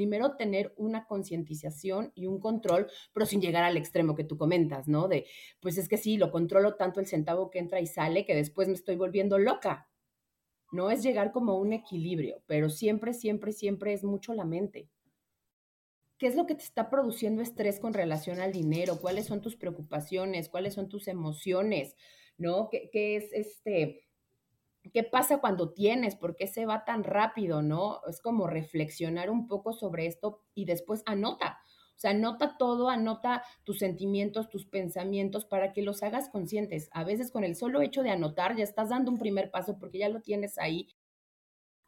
primero tener una concientización y un control, pero sin llegar al extremo que tú comentas, ¿no? De, pues es que sí, lo controlo tanto el centavo que entra y sale que después me estoy volviendo loca. No es llegar como a un equilibrio, pero siempre, siempre, siempre es mucho la mente. ¿Qué es lo que te está produciendo estrés con relación al dinero? ¿Cuáles son tus preocupaciones? ¿Cuáles son tus emociones? ¿No? ¿Qué, qué es este? ¿Qué pasa cuando tienes? ¿Por qué se va tan rápido? ¿No? Es como reflexionar un poco sobre esto y después anota. O sea, anota todo, anota tus sentimientos, tus pensamientos para que los hagas conscientes. A veces con el solo hecho de anotar ya estás dando un primer paso porque ya lo tienes ahí.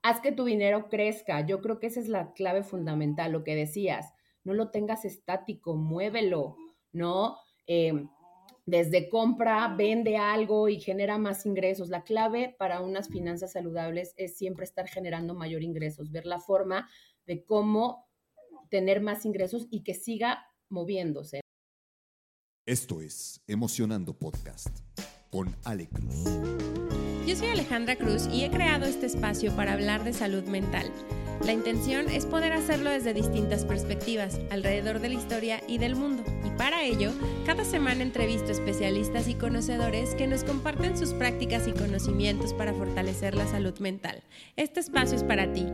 Haz que tu dinero crezca. Yo creo que esa es la clave fundamental, lo que decías no lo tengas estático, muévelo, ¿no? Em, desde compra, vende algo y genera más ingresos. La clave para unas finanzas saludables es siempre estar generando mayor ingresos, ver la forma de cómo tener más ingresos y que siga moviéndose. Esto es Emocionando Podcast con Ale Cruz. Yo soy Alejandra Cruz y he creado este espacio para hablar de salud mental la intención es poder hacerlo desde distintas perspectivas, alrededor de la historia y del mundo. Y para ello, cada semana entrevisto especialistas y conocedores que nos comparten sus prácticas y conocimientos para fortalecer la salud mental. Este espacio es para ti.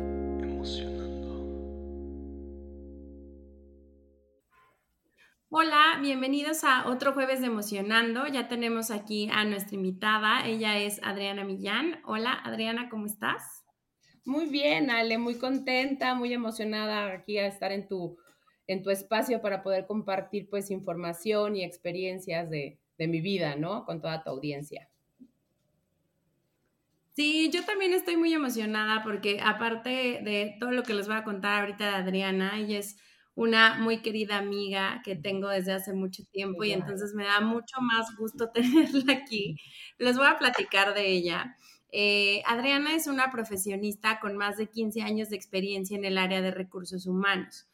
Hola, bienvenidos a otro jueves de Emocionando. Ya tenemos aquí a nuestra invitada. Ella es Adriana Millán. Hola, Adriana, ¿cómo estás? Muy bien, Ale, muy contenta, muy emocionada aquí a estar en tu, en tu espacio para poder compartir pues información y experiencias de, de mi vida, ¿no? Con toda tu audiencia. Sí, yo también estoy muy emocionada porque aparte de todo lo que les voy a contar ahorita de Adriana, ella es una muy querida amiga que tengo desde hace mucho tiempo y entonces me da mucho más gusto tenerla aquí. Les voy a platicar de ella. Eh, Adriana es una profesionista con más de 15 años de experiencia en el área de recursos humanos.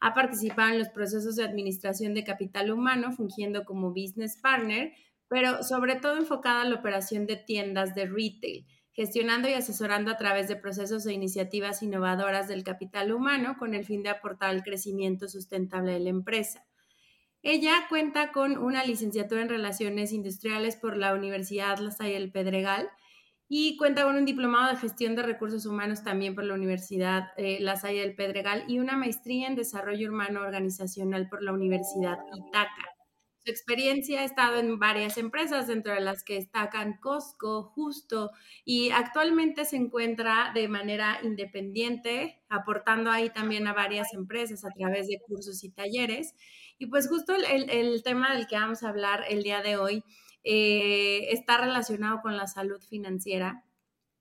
Ha participado en los procesos de administración de capital humano, fungiendo como business partner, pero sobre todo enfocada a la operación de tiendas de retail, gestionando y asesorando a través de procesos e iniciativas innovadoras del capital humano con el fin de aportar al crecimiento sustentable de la empresa. Ella cuenta con una licenciatura en Relaciones Industriales por la Universidad La Salle del Pedregal, y cuenta con un diplomado de gestión de recursos humanos también por la Universidad eh, La Salle del Pedregal y una maestría en desarrollo humano organizacional por la Universidad Itaca. Su experiencia ha estado en varias empresas, dentro de las que destacan Costco, Justo, y actualmente se encuentra de manera independiente, aportando ahí también a varias empresas a través de cursos y talleres. Y pues justo el, el tema del que vamos a hablar el día de hoy eh, está relacionado con la salud financiera,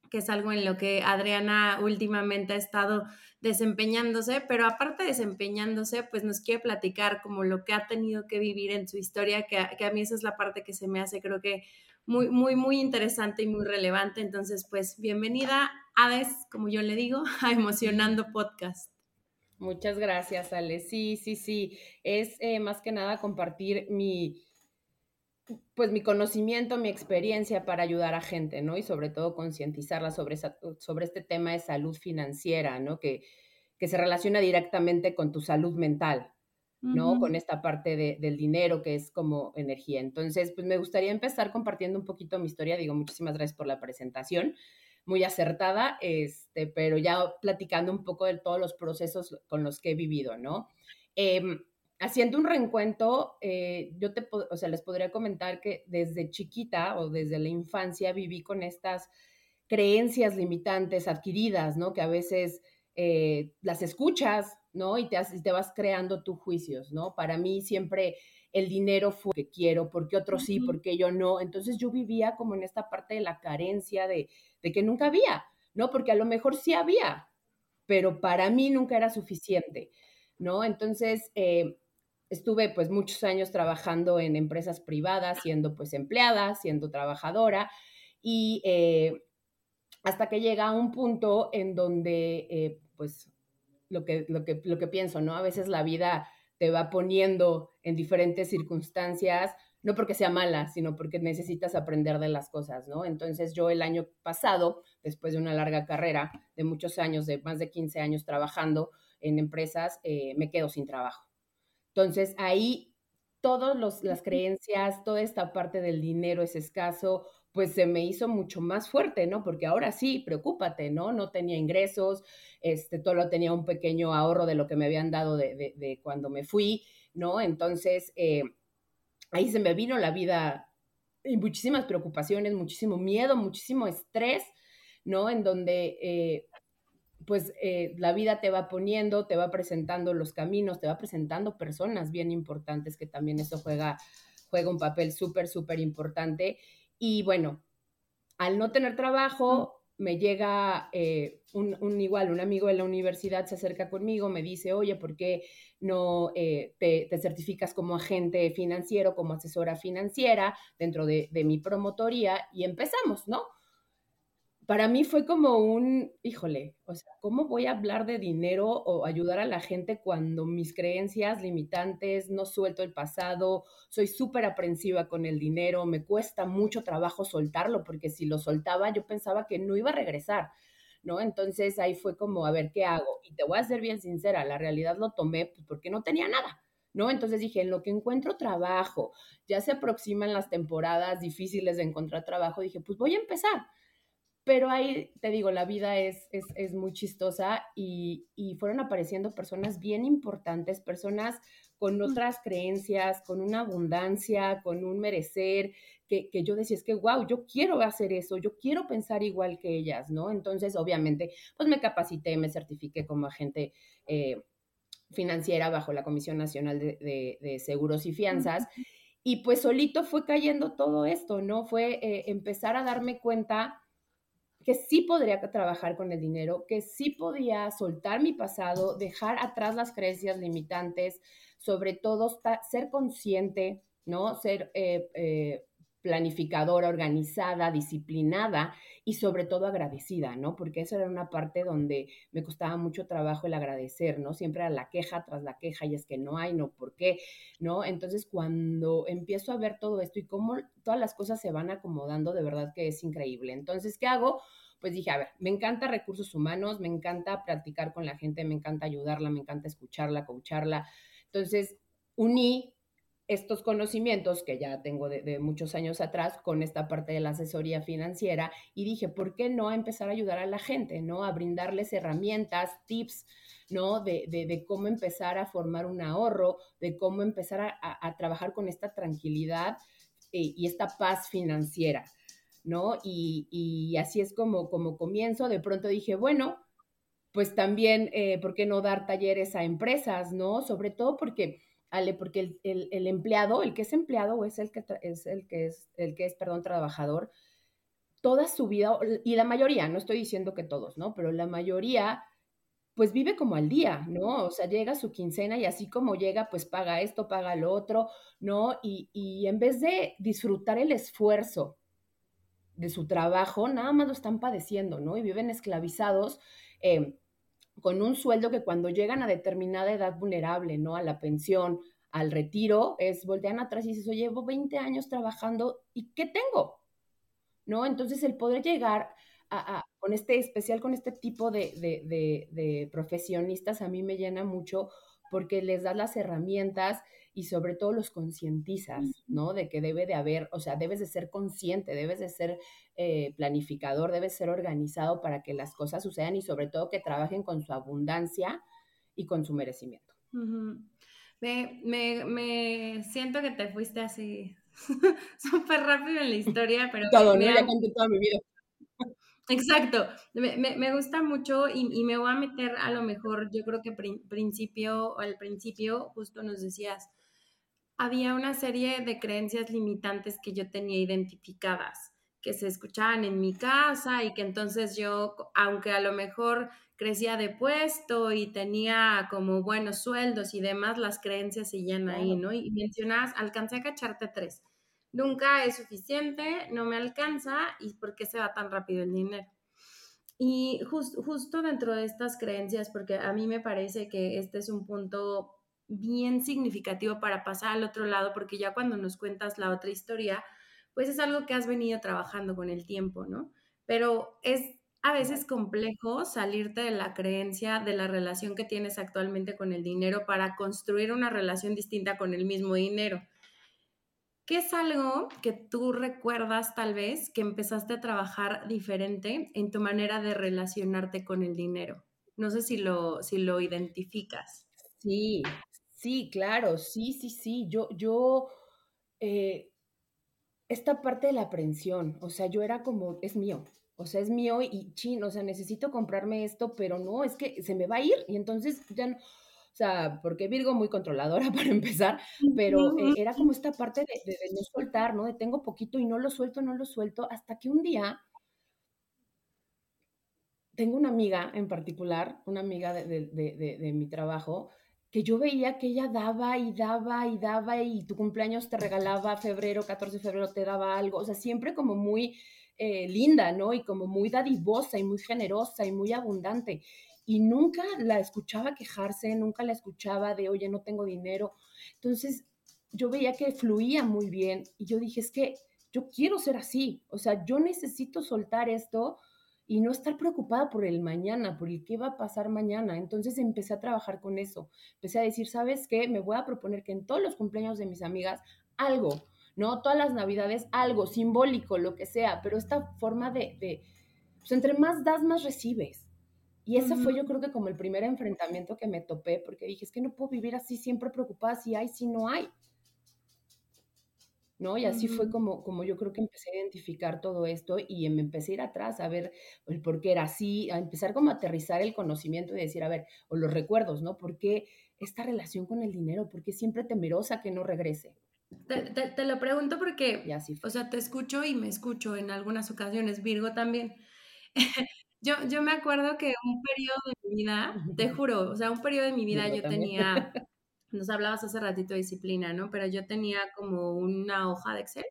que es algo en lo que Adriana últimamente ha estado desempeñándose, pero aparte de desempeñándose, pues nos quiere platicar como lo que ha tenido que vivir en su historia, que, a mí esa es la parte que se me hace creo que muy, muy, muy interesante y muy relevante. Entonces, pues bienvenida, Ades, como yo le digo, a Emocionando Podcast. Muchas gracias, Ale. Sí, sí, sí. Es eh, más que nada compartir mi, pues mi conocimiento, mi experiencia para ayudar a gente, ¿no? Y sobre todo concientizarla sobre, sobre este tema de salud financiera, ¿no? Que, que se relaciona directamente con tu salud mental, ¿no? Con esta parte del dinero que es como energía. Entonces, pues me gustaría empezar compartiendo un poquito mi historia. Digo, muchísimas gracias por la presentación, muy acertada, este, pero ya platicando un poco de todos los procesos con los que he vivido, ¿no? Em, haciendo un reencuentro, eh, yo te, o sea, les podría comentar que desde chiquita o desde la infancia viví con estas creencias limitantes adquiridas, ¿no? Que a veces eh, las escuchas, ¿no? Y te, te vas creando tus juicios, ¿no? Para mí siempre el dinero fue que quiero, porque otros sí, porque yo no. Entonces yo vivía como en esta parte de la carencia de, de que nunca había, ¿no? Porque a lo mejor sí había, pero para mí nunca era suficiente, ¿no? Entonces, eh, estuve pues muchos años trabajando en empresas privadas, siendo pues empleada, siendo trabajadora y eh, hasta que llega a un punto en donde eh, pues lo que, lo, que, lo que pienso, ¿no? A veces la vida te va poniendo en diferentes circunstancias, no porque sea mala, sino porque necesitas aprender de las cosas, ¿no? Entonces yo el año pasado, después de una larga carrera de muchos años, de más de 15 años trabajando, en empresas, eh, me quedo sin trabajo. Entonces ahí todas las creencias, toda esta parte del dinero es escaso, pues se me hizo mucho más fuerte, ¿no? Porque ahora sí, preocúpate, ¿no? No tenía ingresos, este, todo tenía un pequeño ahorro de lo que me habían dado de, cuando me fui, ¿no? Entonces, eh, ahí se me vino la vida y muchísimas preocupaciones, muchísimo miedo, muchísimo estrés, ¿no? En donde, eh, pues, eh, la vida te va poniendo, te va presentando los caminos, te va presentando personas bien importantes, que también eso juega, juega un papel súper, súper importante. Y bueno, al no tener trabajo, me llega eh, un, igual, un amigo de la universidad se acerca conmigo, me dice, oye, ¿por qué no eh, te, certificas como agente financiero, como asesora financiera dentro de, de mi promotoría? Y empezamos, ¿no? Para mí fue como un, híjole, o sea, ¿cómo voy a hablar de dinero o ayudar a la gente cuando mis creencias limitantes, no suelto el pasado, soy súper aprensiva con el dinero, me cuesta mucho trabajo soltarlo, porque si lo soltaba yo pensaba que no iba a regresar, ¿no? Entonces ahí fue como, a ver, ¿qué hago? Y te voy a ser bien sincera, la realidad lo tomé pues, porque no tenía nada. ¿no? Entonces dije, en lo que encuentro trabajo, ya se aproximan las temporadas difíciles de encontrar trabajo, dije, pues voy a empezar. Pero ahí, te digo, la vida es, es, muy chistosa y, fueron apareciendo personas bien importantes, personas con mm. otras creencias, con una abundancia, con un merecer, que, yo decía, es que, wow, yo quiero hacer eso, yo quiero pensar igual que ellas, ¿no? Entonces, obviamente, pues me capacité, me certifiqué como agente eh, financiera bajo la Comisión Nacional de, Seguros y Fianzas. Y pues solito fue cayendo todo esto, ¿no? Fue eh, empezar a darme cuenta que sí podría trabajar con el dinero, que sí podía soltar mi pasado, dejar atrás las creencias limitantes, sobre todo ser consciente, ¿no? Ser eh, eh, planificadora, organizada, disciplinada y sobre todo agradecida, ¿no? Porque esa era una parte donde me costaba mucho trabajo el agradecer, ¿no? Siempre era la queja tras la queja y es que no hay, no, ¿por qué? ¿No? Entonces cuando empiezo a ver todo esto y cómo todas las cosas se van acomodando, de verdad que es increíble. Entonces, ¿qué hago? Pues dije, a ver, me encanta recursos humanos, me encanta practicar con la gente, me encanta ayudarla, me encanta escucharla, coacharla. Entonces, uní estos conocimientos que ya tengo de, muchos años atrás con esta parte de la asesoría financiera y dije, ¿por qué no empezar a ayudar a la gente, ¿no? A brindarles herramientas, tips, ¿no? De, cómo empezar a formar un ahorro, de cómo empezar a, trabajar con esta tranquilidad eh, y esta paz financiera, ¿no? Y, así es como, como comienzo. De pronto dije, bueno, pues también, eh, ¿por qué no dar talleres a empresas, ¿no? Sobre todo porque Ale, porque el, empleado, el que es empleado o es el que es el que es el perdón, trabajador, toda su vida, y la mayoría, no estoy diciendo que todos, ¿no? Pero la mayoría, pues vive como al día, ¿no? O sea, llega su quincena y así como llega, pues paga esto, paga lo otro, ¿no? Y, en vez de disfrutar el esfuerzo de su trabajo, nada más lo están padeciendo, ¿no? Y viven esclavizados. Eh, con un sueldo que cuando llegan a determinada edad vulnerable, ¿no? A la pensión, al retiro, es voltean atrás y dices, oye, llevo 20 años trabajando y ¿qué tengo? ¿No? Entonces el poder llegar a, con este, especial con este tipo de, de profesionistas, a mí me llena mucho porque les das las herramientas y sobre todo los concientizas, ¿no? De que debe de haber, o sea, debes de ser consciente, debes de ser eh, planificador, debes ser organizado para que las cosas sucedan y sobre todo que trabajen con su abundancia y con su merecimiento. me, me, siento que te fuiste así súper rápido en la historia, pero... todo, ¿no? Ya conté toda mi vida. Exacto, me, me, gusta mucho y, y, me voy a meter a lo mejor, yo creo que principio, al principio justo nos decías, había una serie de creencias limitantes que yo tenía identificadas, que se escuchaban en mi casa y que entonces yo, aunque a lo mejor crecía de puesto y tenía como buenos sueldos y demás, las creencias seguían ahí, ¿no? Y mencionabas, alcancé a cacharte tres. Nunca es suficiente, no me alcanza y ¿por qué se va tan rápido el dinero? Y justo dentro de estas creencias, porque a mí me parece que este es un punto bien significativo para pasar al otro lado, porque ya cuando nos cuentas la otra historia, pues es algo que has venido trabajando con el tiempo, ¿no? Pero es a veces complejo salirte de la creencia de la relación que tienes actualmente con el dinero para construir una relación distinta con el mismo dinero. ¿Qué es algo que tú recuerdas tal vez que empezaste a trabajar diferente en tu manera de relacionarte con el dinero? No sé si lo, si lo identificas. Sí, sí, claro, sí, sí, sí. Yo, yo, eh, esta parte de la aprensión, o sea, yo era como, es mío, o sea, es mío y chin, o sea, necesito comprarme esto, pero no, es que se me va a ir y entonces ya no, o sea, porque Virgo muy controladora para empezar, pero eh, era como esta parte de, no soltar, ¿no? De tengo poquito y no lo suelto, no lo suelto, hasta que un día tengo una amiga en particular, una amiga de, de mi trabajo, que yo veía que ella daba y daba y daba y tu cumpleaños te regalaba febrero, 14 de febrero te daba algo, o sea, siempre como muy eh, linda, ¿no? Y como muy dadivosa y muy generosa y muy abundante. Y nunca la escuchaba quejarse, nunca la escuchaba de, oye, no tengo dinero. Entonces, yo veía que fluía muy bien y yo dije, es que yo quiero ser así, o sea, yo necesito soltar esto y no estar preocupada por el mañana, por el qué va a pasar mañana. Entonces empecé a trabajar con eso. Empecé a decir, ¿sabes qué? Me voy a proponer que en todos los cumpleaños de mis amigas algo, ¿no? Todas las navidades algo simbólico, lo que sea, pero esta forma de, de pues entre más das, más recibes. Y ese fue yo creo que como el primer enfrentamiento que me topé, porque dije, es que no puedo vivir así siempre preocupada si hay, si no hay. ¿No? Y así fue como, como yo creo que empecé a identificar todo esto y me empecé a ir atrás a ver el por qué era así, a empezar como a aterrizar el conocimiento y decir, a ver, o los recuerdos, ¿no? ¿Por qué esta relación con el dinero? ¿Por qué siempre temerosa que no regrese? Te, lo pregunto porque, o sea, te escucho y me escucho en algunas ocasiones, Virgo también. yo, yo me acuerdo que un periodo de mi vida, te juro, o sea, un periodo de mi vida yo tenía, nos hablabas hace ratito de disciplina, ¿no? Pero yo tenía como una hoja de Excel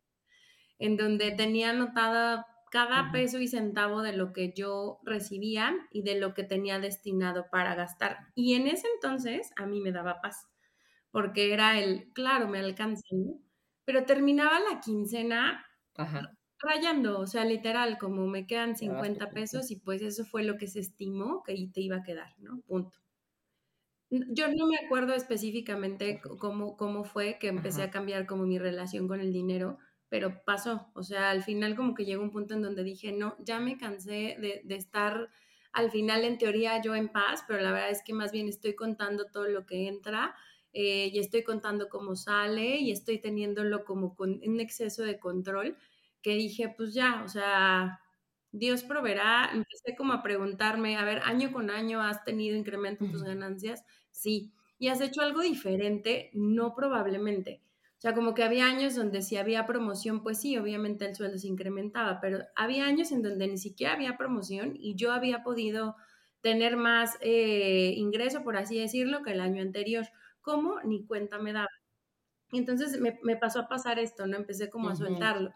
en donde tenía anotada cada peso y centavo de lo que yo recibía y de lo que tenía destinado para gastar. Y en ese entonces a mí me daba paz porque era el, claro, me alcanza, Pero terminaba la quincena rayando, o sea, literal, como me quedan 50 pesos y pues eso fue lo que se estimó que te iba a quedar, ¿no? Punto. Yo no me acuerdo específicamente cómo, cómo fue que empecé a cambiar como mi relación con el dinero, pero pasó. O sea, al final como que llegó un punto en donde dije, no, ya me cansé de, de estar al final en teoría yo en paz, pero la verdad es que más bien estoy contando todo lo que entra eh, y estoy contando cómo sale y estoy teniéndolo como con un exceso de control que dije, pues ya, o sea, Dios proveerá. Empecé como a preguntarme, a ver, año con año has tenido incremento en tus ganancias, sí. ¿Y has hecho algo diferente? No probablemente. O sea, como que había años donde si había promoción, pues sí, obviamente el sueldo se incrementaba, pero había años en donde ni siquiera había promoción y yo había podido tener más eh, ingreso, por así decirlo, que el año anterior cómo ni cuenta me daba. Y entonces me, pasó a pasar esto, ¿no? Empecé como a soltarlo.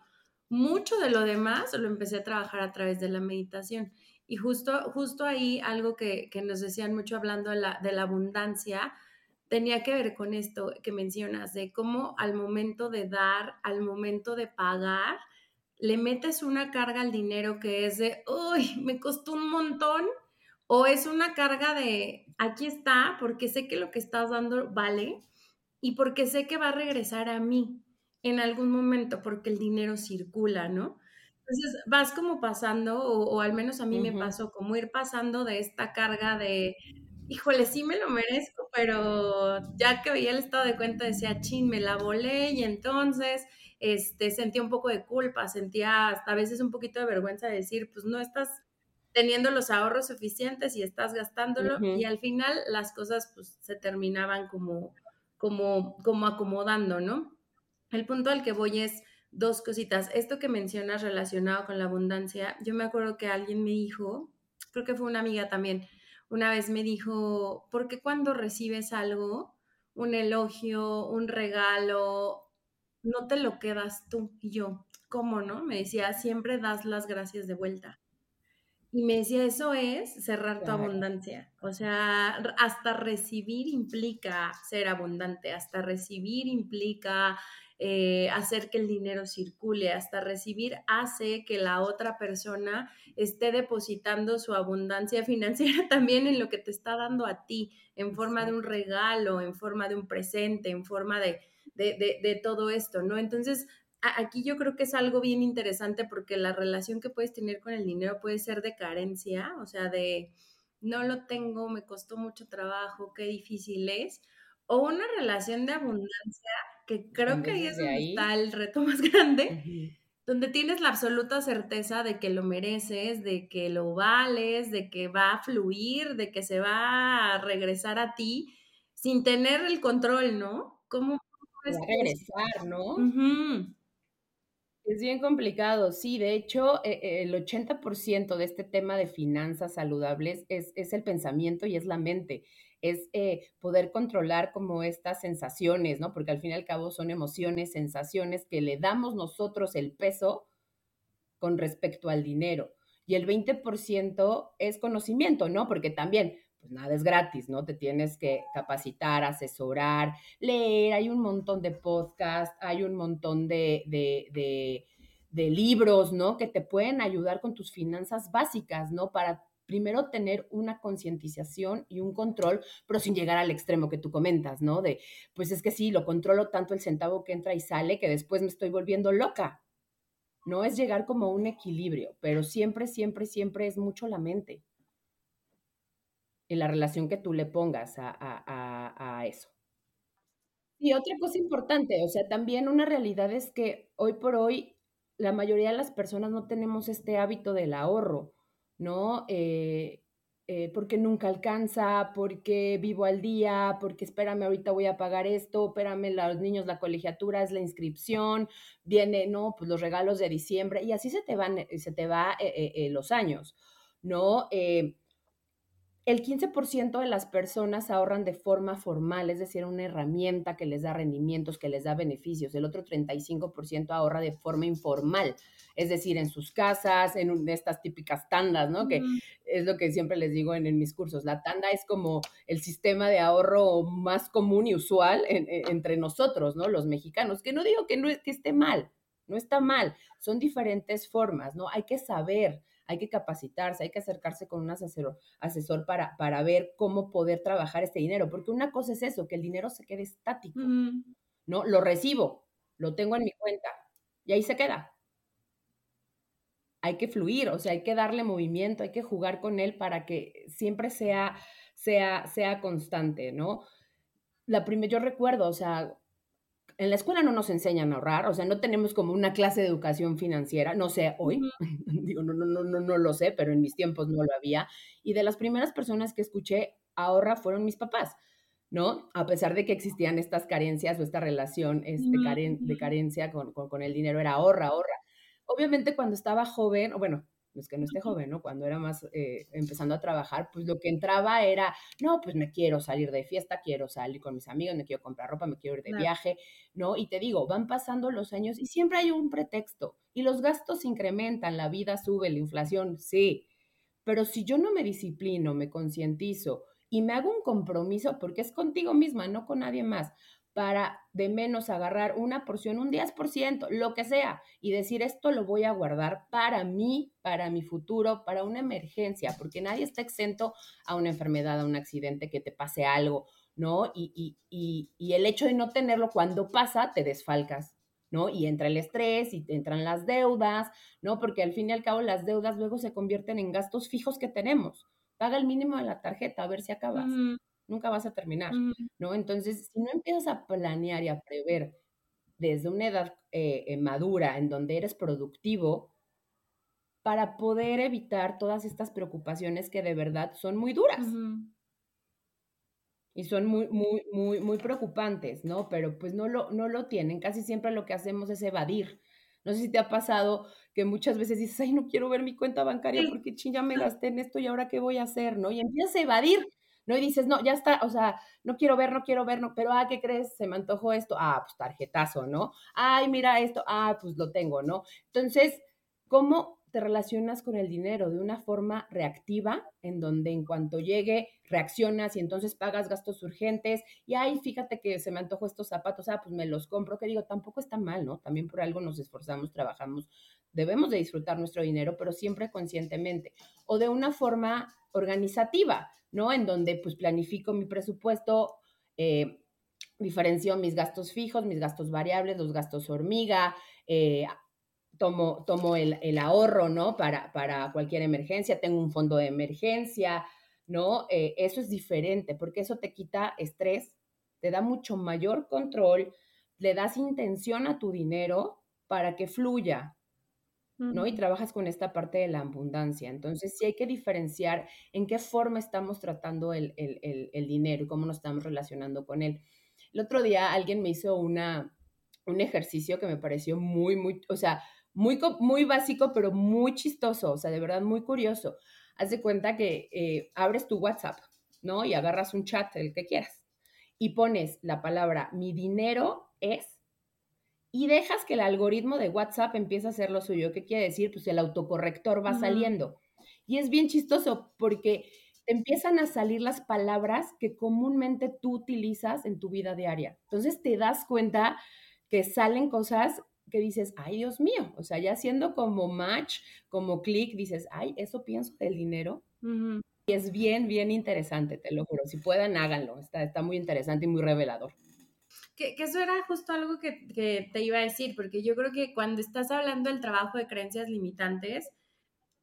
Mucho de lo demás lo empecé a trabajar a través de la meditación. Y justo, justo ahí algo que, nos decían mucho hablando de la, de la abundancia, tenía que ver con esto que mencionas, de cómo al momento de dar, al momento de pagar, le metes una carga al dinero que es de, uy, me costó un montón, o es una carga de, aquí está, porque sé que lo que estás dando vale y porque sé que va a regresar a mí en algún momento, porque el dinero circula, ¿no? Entonces vas como pasando, o, al menos a mí me pasó, como ir pasando de esta carga de, híjole, sí me lo merezco, pero ya que veía el estado de cuenta decía, chin, me la volé y entonces este, sentía un poco de culpa, sentía hasta a veces un poquito de vergüenza de decir, pues no estás teniendo los ahorros suficientes y estás gastándolo y al final las cosas pues se terminaban como, como, como acomodando, ¿no? El punto al que voy es dos cositas. Esto que mencionas relacionado con la abundancia, yo me acuerdo que alguien me dijo, creo que fue una amiga también, una vez me dijo, ¿por qué cuando recibes algo, un elogio, un regalo, no te lo quedas tú? Y yo, ¿cómo no? Me decía, siempre das las gracias de vuelta. Y me decía, eso es cerrar tu abundancia. O sea, hasta recibir implica ser abundante, hasta recibir implica eh, hacer que el dinero circule, hasta recibir hace que la otra persona esté depositando su abundancia financiera también en lo que te está dando a ti, en forma de un regalo, en forma de un presente, en forma de, de, de todo esto, ¿no? Entonces, aquí yo creo que es algo bien interesante porque la relación que puedes tener con el dinero puede ser de carencia, o sea, de no lo tengo, me costó mucho trabajo, qué difícil es, o una relación de abundancia, que creo que ahí es donde está el reto más grande, donde tienes la absoluta certeza de que lo mereces, de que lo vales, de que va a fluir, de que se va a regresar a ti sin tener el control, ¿no? ¿Cómo? Va a regresar, ¿no? Es bien complicado, sí. De hecho, eh, eh, el 80% de este tema de finanzas saludables es, es, el pensamiento y es la mente. Es eh, poder controlar como estas sensaciones, ¿no? Porque al fin y al cabo son emociones, sensaciones que le damos nosotros el peso con respecto al dinero. Y el 20% es conocimiento, ¿no? Porque también pues nada es gratis, ¿no? Te tienes que capacitar, asesorar, leer, hay un montón de podcasts, hay un montón de, de, de, libros, ¿no? Que te pueden ayudar con tus finanzas básicas, ¿no? Para primero tener una concientización y un control, pero sin llegar al extremo que tú comentas, ¿no? De, pues es que sí, lo controlo tanto el centavo que entra y sale que después me estoy volviendo loca. No es llegar como a un equilibrio, pero siempre, siempre, siempre es mucho la mente en la relación que tú le pongas a, a, a, eso. Y otra cosa importante, o sea, también una realidad es que hoy por hoy la mayoría de las personas no tenemos este hábito del ahorro, ¿no? Eh, eh, porque nunca alcanza, porque vivo al día, porque espérame, ahorita voy a pagar esto, espérame, los niños, la colegiatura es la inscripción, viene, no, pues los regalos de diciembre, y así se te van, se te va eh, los años, ¿no? El 15% de las personas ahorran de forma formal, es decir, una herramienta que les da rendimientos, que les da beneficios. El otro 35% ahorra de forma informal, es decir, en sus casas, en estas típicas tandas, ¿no? Que es lo que siempre les digo en, mis cursos. La tanda es como el sistema de ahorro más común y usual entre nosotros, ¿no? Los mexicanos, que no digo que, no, que esté mal, no está mal, son diferentes formas, ¿no? Hay que saber hay que capacitarse, hay que acercarse con un asesor, asesor para, para ver cómo poder trabajar este dinero, porque una cosa es eso, que el dinero se quede estático, ¿no? Lo recibo, lo tengo en mi cuenta y ahí se queda. Hay que fluir, o sea, hay que darle movimiento, hay que jugar con él para que siempre sea, sea, sea constante, ¿no? La primera, yo recuerdo, o sea, en la escuela no nos enseñan a ahorrar, o sea, no tenemos como una clase de educación financiera, no sé hoy, digo, no, no, no, no, no lo sé, pero en mis tiempos no lo había. Y de las primeras personas que escuché ahorra fueron mis papás, ¿no? A pesar de que existían estas carencias o esta relación este, de carencia con, con, con el dinero, era ahorra, ahorra. Obviamente cuando estaba joven, bueno, no es que no esté joven, ¿no? Cuando era más eh, empezando a trabajar, pues lo que entraba era, no, pues me quiero salir de fiesta, quiero salir con mis amigos, me quiero comprar ropa, me quiero ir de viaje, ¿no? Y te digo, van pasando los años y siempre hay un pretexto y los gastos incrementan, la vida sube, la inflación, sí, pero si yo no me disciplino, me concientizo y me hago un compromiso, porque es contigo misma, no con nadie más, para de menos agarrar una porción, un 10%, lo que sea, y decir esto lo voy a guardar para mí, para mi futuro, para una emergencia, porque nadie está exento a una enfermedad, a un accidente, que te pase algo, ¿no? Y, y, el hecho de no tenerlo cuando pasa, te desfalcas, ¿no? Y entra el estrés y entran las deudas, ¿no? Porque al fin y al cabo las deudas luego se convierten en gastos fijos que tenemos. Paga el mínimo de la tarjeta a ver si acabas nunca vas a terminar, ¿no? Entonces, si no empiezas a planear y a prever desde una edad eh, eh, madura en donde eres productivo, para poder evitar todas estas preocupaciones que de verdad son muy duras. Y son muy, muy, muy, muy preocupantes, ¿no? Pero pues no lo, no lo tienen. Casi siempre lo que hacemos es evadir. No sé si te ha pasado que muchas veces dices, ay, no quiero ver mi cuenta bancaria porque ching, ya me gasté en esto y ahora qué voy a hacer, ¿no? Y empiezas a evadir ¿no? Y dices, no, ya está, o sea, no quiero ver, no quiero ver, no, pero, ah, ¿qué crees? Se me antojó esto, ah, pues tarjetazo, ¿no? Ay, mira esto, ah, pues lo tengo, ¿no? Entonces, ¿cómo te relacionas con el dinero de una forma reactiva, en donde en cuanto llegue reaccionas y entonces pagas gastos urgentes y ay, fíjate que se me antojó estos zapatos, ah, pues me los compro, que digo, tampoco está mal, ¿no? También por algo nos esforzamos, trabajamos, debemos de disfrutar nuestro dinero, pero siempre conscientemente. O de una forma organizativa, ¿no? En donde pues planifico mi presupuesto, eh, diferencio mis gastos fijos, mis gastos variables, los gastos hormiga, eh, tomo, tomo el, ahorro, ¿no? Para, para cualquier emergencia, tengo un fondo de emergencia, ¿no? Eh, eso es diferente porque eso te quita estrés, te da mucho mayor control, le das intención a tu dinero para que fluya, ¿no? Y trabajas con esta parte de la abundancia. Entonces, sí hay que diferenciar en qué forma estamos tratando el, el dinero y cómo nos estamos relacionando con él. El otro día alguien me hizo una, un ejercicio que me pareció muy, muy, o sea, muy, muy básico, pero muy chistoso, o sea, de verdad muy curioso. Haz de cuenta que eh, abres tu WhatsApp, ¿no? Y agarras un chat, el que quieras, y pones la palabra mi dinero es, y dejas que el algoritmo de WhatsApp empiece a hacer lo suyo. ¿Qué quiere decir? Pues el autocorrector va saliendo. Y es bien chistoso porque te empiezan a salir las palabras que comúnmente tú utilizas en tu vida diaria. Entonces te das cuenta que salen cosas que dices, ay Dios mío, o sea, ya haciendo como match, como clic, dices, ay, eso pienso del dinero. Y es bien, bien interesante, te lo juro. Si puedan, háganlo. Está, está muy interesante y muy revelador. Que, que eso era justo algo que, que, te iba a decir, porque yo creo que cuando estás hablando del trabajo de creencias limitantes,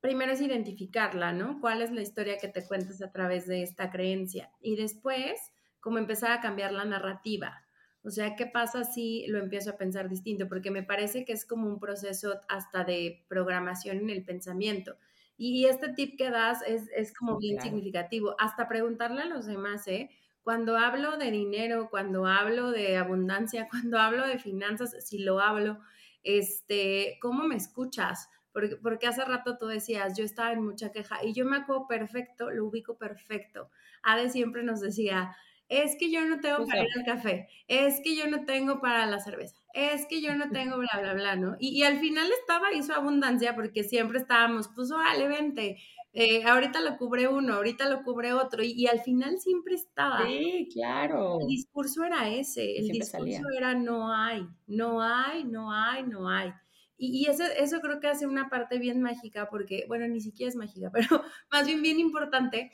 primero es identificarla, ¿no? ¿Cuál es la historia que te cuentas a través de esta creencia? Y después, como empezar a cambiar la narrativa. O sea, ¿qué pasa si lo empiezo a pensar distinto? Porque me parece que es como un proceso hasta de programación en el pensamiento. Y este tip que das es, como bien significativo. Hasta preguntarle a los demás, ¿eh? Cuando hablo de dinero, cuando hablo de abundancia, cuando hablo de finanzas, si lo hablo, este, ¿cómo me escuchas? Porque, porque hace rato tú decías, yo estaba en mucha queja y yo me acuerdo perfecto, lo ubico perfecto. Ade siempre nos decía, es que yo no tengo para ir al café, es que yo no tengo para la cerveza, es que yo no tengo bla, bla, bla, ¿no? Y, al final estaba ahí su abundancia porque siempre estábamos, pues, órale, vente, eh, ahorita lo cubre uno, ahorita lo cubre otro, y, al final siempre estaba. Sí, claro. El discurso era ese, el discurso era no hay, no hay, no hay, no hay. Y, y eso, eso creo que hace una parte bien mágica, porque, bueno, ni siquiera es mágica, pero más bien bien importante,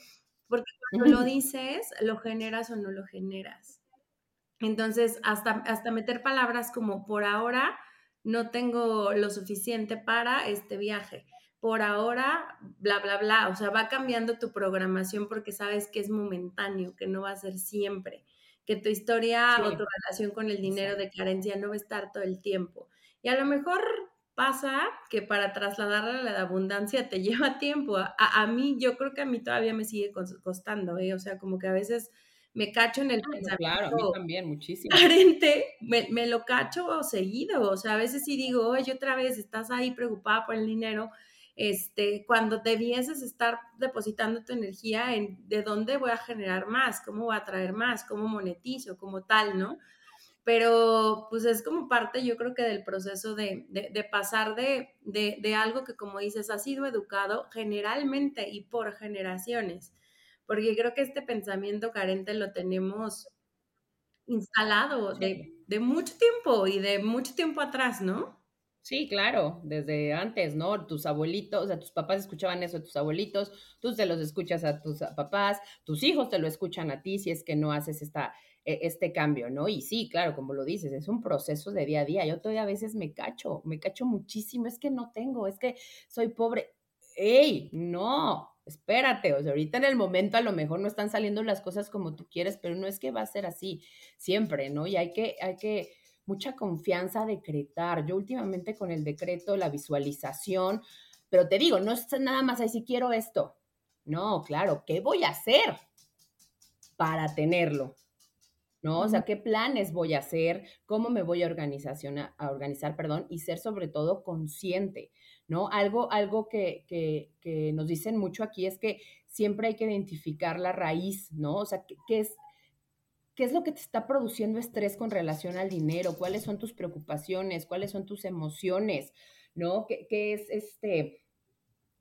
porque cuando lo dices, lo generas o no lo generas. Entonces, hasta, hasta meter palabras como por ahora no tengo lo suficiente para este viaje. Por ahora, bla, bla, bla. O sea, va cambiando tu programación porque sabes que es momentáneo, que no va a ser siempre, que tu historia o tu relación con el dinero de carencia no va a estar todo el tiempo. Y a lo mejor pasa que para trasladarla a la abundancia te lleva tiempo. A, mí, yo creo que a mí todavía me sigue costando, ¿eh? O sea, como que a veces me cacho en el ah, pensamiento. Claro, a mí también, muchísimo. Carente, me, me, lo cacho seguido. O sea, a veces sí digo, oye, otra vez estás ahí preocupada por el dinero. Este, cuando debieses estar depositando tu energía en de dónde voy a generar más, cómo voy a traer más, cómo monetizo, como tal, ¿no? pero pues es como parte, yo creo que del proceso de, pasar de, de, algo que, como dices, ha sido educado generalmente y por generaciones, porque creo que este pensamiento carente lo tenemos instalado de, de mucho tiempo y de mucho tiempo atrás, ¿no? Sí, claro, desde antes, ¿no? Tus abuelitos, o sea, tus papás escuchaban eso de tus abuelitos, tú se los escuchas a tus papás, tus hijos te lo escuchan a ti si es que no haces esta, e, este cambio, ¿no? Y sí, claro, como lo dices, es un proceso de día a día. Yo todavía a veces me cacho, me cacho muchísimo, es que no tengo, es que soy pobre. ¡Ey! No, espérate, o sea, ahorita en el momento a lo mejor no están saliendo las cosas como tú quieres, pero no es que va a ser así siempre, ¿no? Y hay que, hay que, mucha confianza decretar. Yo últimamente con el decreto, la visualización, pero te digo, no es nada más ahí si quiero esto. No, claro, ¿qué voy a hacer para tenerlo? ¿no? O sea, qué planes voy a hacer, cómo me voy a, organización, a, organizar, perdón, y ser sobre todo consciente, ¿no? Algo, algo que, que, que, nos dicen mucho aquí es que siempre hay que identificar la raíz, ¿no? O sea, qué, es, qué es lo que te está produciendo estrés con relación al dinero, cuáles son tus preocupaciones, cuáles son tus emociones, ¿no? ¿Qué, qué es este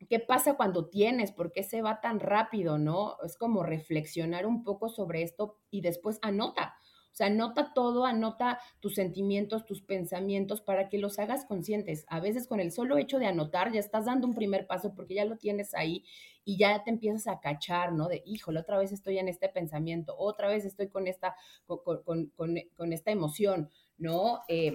¿Qué pasa cuando tienes? ¿Por qué se va tan rápido? ¿No? Es como reflexionar un poco sobre esto y después anota. O sea, anota todo, anota tus sentimientos, tus pensamientos para que los hagas conscientes. A veces con el solo hecho de anotar ya estás dando un primer paso porque ya lo tienes ahí y ya te empiezas a cachar, ¿no? De, híjole, otra vez estoy en este pensamiento, otra vez estoy con esta, con, con, esta emoción, ¿no? Eh,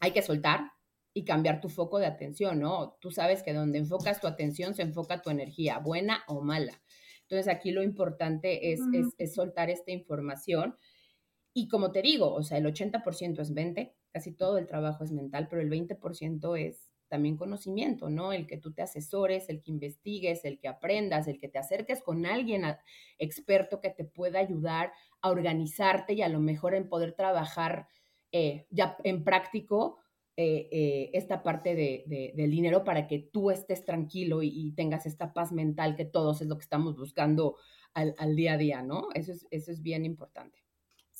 hay que soltar, y cambiar tu foco de atención, ¿no? Tú sabes que donde enfocas tu atención se enfoca tu energía, buena o mala. Entonces aquí lo importante es, es, soltar esta información. Y como te digo, o sea, el 80% es mente, casi todo el trabajo es mental, pero el 20% es también conocimiento, ¿no? El que tú te asesores, el que investigues, el que aprendas, el que te acerques con alguien experto que te pueda ayudar a organizarte y a lo mejor en poder trabajar eh, ya en práctico eh, eh, esta parte de, del dinero para que tú estés tranquilo y, tengas esta paz mental que todos es lo que estamos buscando al, día a día, ¿no? Eso es, eso es bien importante.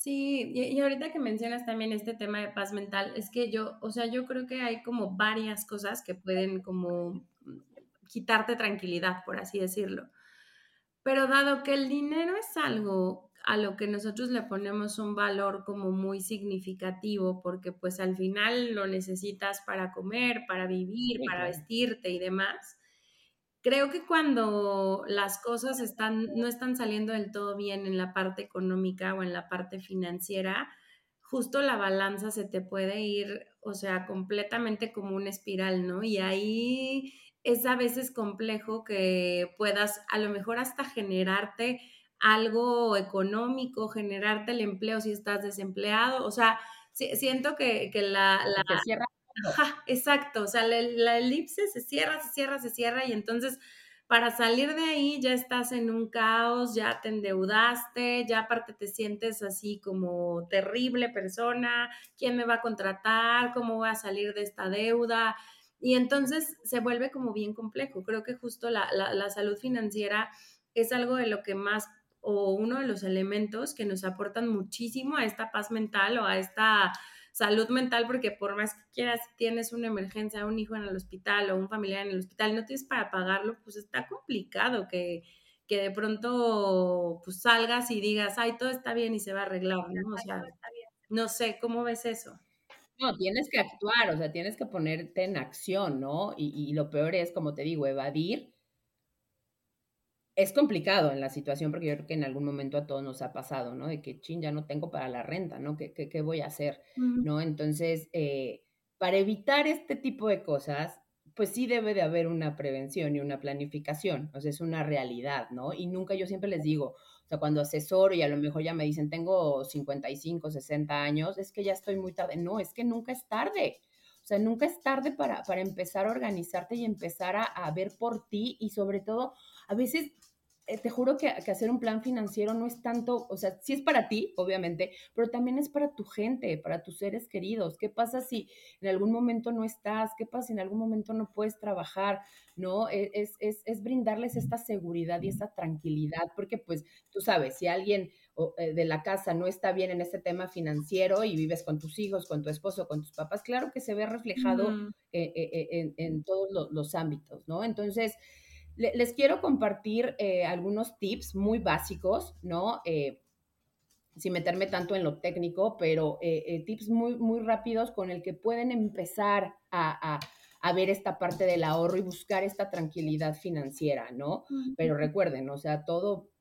Sí, y, ahorita que mencionas también este tema de paz mental, es que yo, o sea, yo creo que hay como varias cosas que pueden como quitarte tranquilidad, por así decirlo. Pero dado que el dinero es algo a lo que nosotros le ponemos un valor como muy significativo, porque pues al final lo necesitas para comer, para vivir, para vestirte y demás. Creo que cuando las cosas están, no están saliendo del todo bien en la parte económica o en la parte financiera, justo la balanza se te puede ir, o sea, completamente como una espiral, ¿no? Y ahí es a veces complejo que puedas a lo mejor hasta generarte algo económico, generarte el empleo si estás desempleado. O sea, siento que, la... la cierra. Exacto, o sea, la, elipse se cierra, se cierra, se cierra y entonces para salir de ahí ya estás en un caos, ya te endeudaste, ya aparte te sientes así como terrible persona, ¿quién me va a contratar? ¿Cómo voy a salir de esta deuda? Y entonces se vuelve como bien complejo. Creo que justo la, la salud financiera es algo de lo que más o uno de los elementos que nos aportan muchísimo a esta paz mental o a esta salud mental, porque por más que quieras, tienes una emergencia, un hijo en el hospital o un familiar en el hospital y no tienes para pagarlo, pues está complicado que, que de pronto pues salgas y digas, ay, todo está bien y se va a arreglar, ¿no? O sea, no sé, ¿cómo ves eso? No, tienes que actuar, o sea, tienes que ponerte en acción, ¿no? Y, y lo peor es, como te digo, evadir es complicado en la situación porque yo creo que en algún momento a todos nos ha pasado, ¿no? De que, chin, ya no tengo para la renta, ¿no? ¿Qué, qué, voy a hacer? ¿No? Entonces, eh, para evitar este tipo de cosas, pues sí debe de haber una prevención y una planificación, o sea, es una realidad, ¿no? Y nunca yo siempre les digo, o sea, cuando asesoro y a lo mejor ya me dicen, tengo 55, 60 años, es que ya estoy muy tarde. No, es que nunca es tarde. O sea, nunca es tarde para, para empezar a organizarte y empezar a, a ver por ti y sobre todo, a veces te juro que, hacer un plan financiero no es tanto, o sea, sí es para ti, obviamente, pero también es para tu gente, para tus seres queridos. ¿Qué pasa si en algún momento no estás? ¿Qué pasa si en algún momento no puedes trabajar? ¿No? E, es, es, es brindarles esta seguridad y esta tranquilidad, porque pues tú sabes, si alguien eh, de la casa no está bien en este tema financiero y vives con tus hijos, con tu esposo, con tus papás, claro que se ve reflejado eh, en, en, todos los, los ámbitos, ¿no? Entonces, les quiero compartir eh, algunos tips muy básicos, ¿no? Eh, sin meterme tanto en lo técnico, pero eh, tips muy, muy rápidos con el que pueden empezar a, ver esta parte del ahorro y buscar esta tranquilidad financiera, ¿no? Pero recuerden, o sea, todo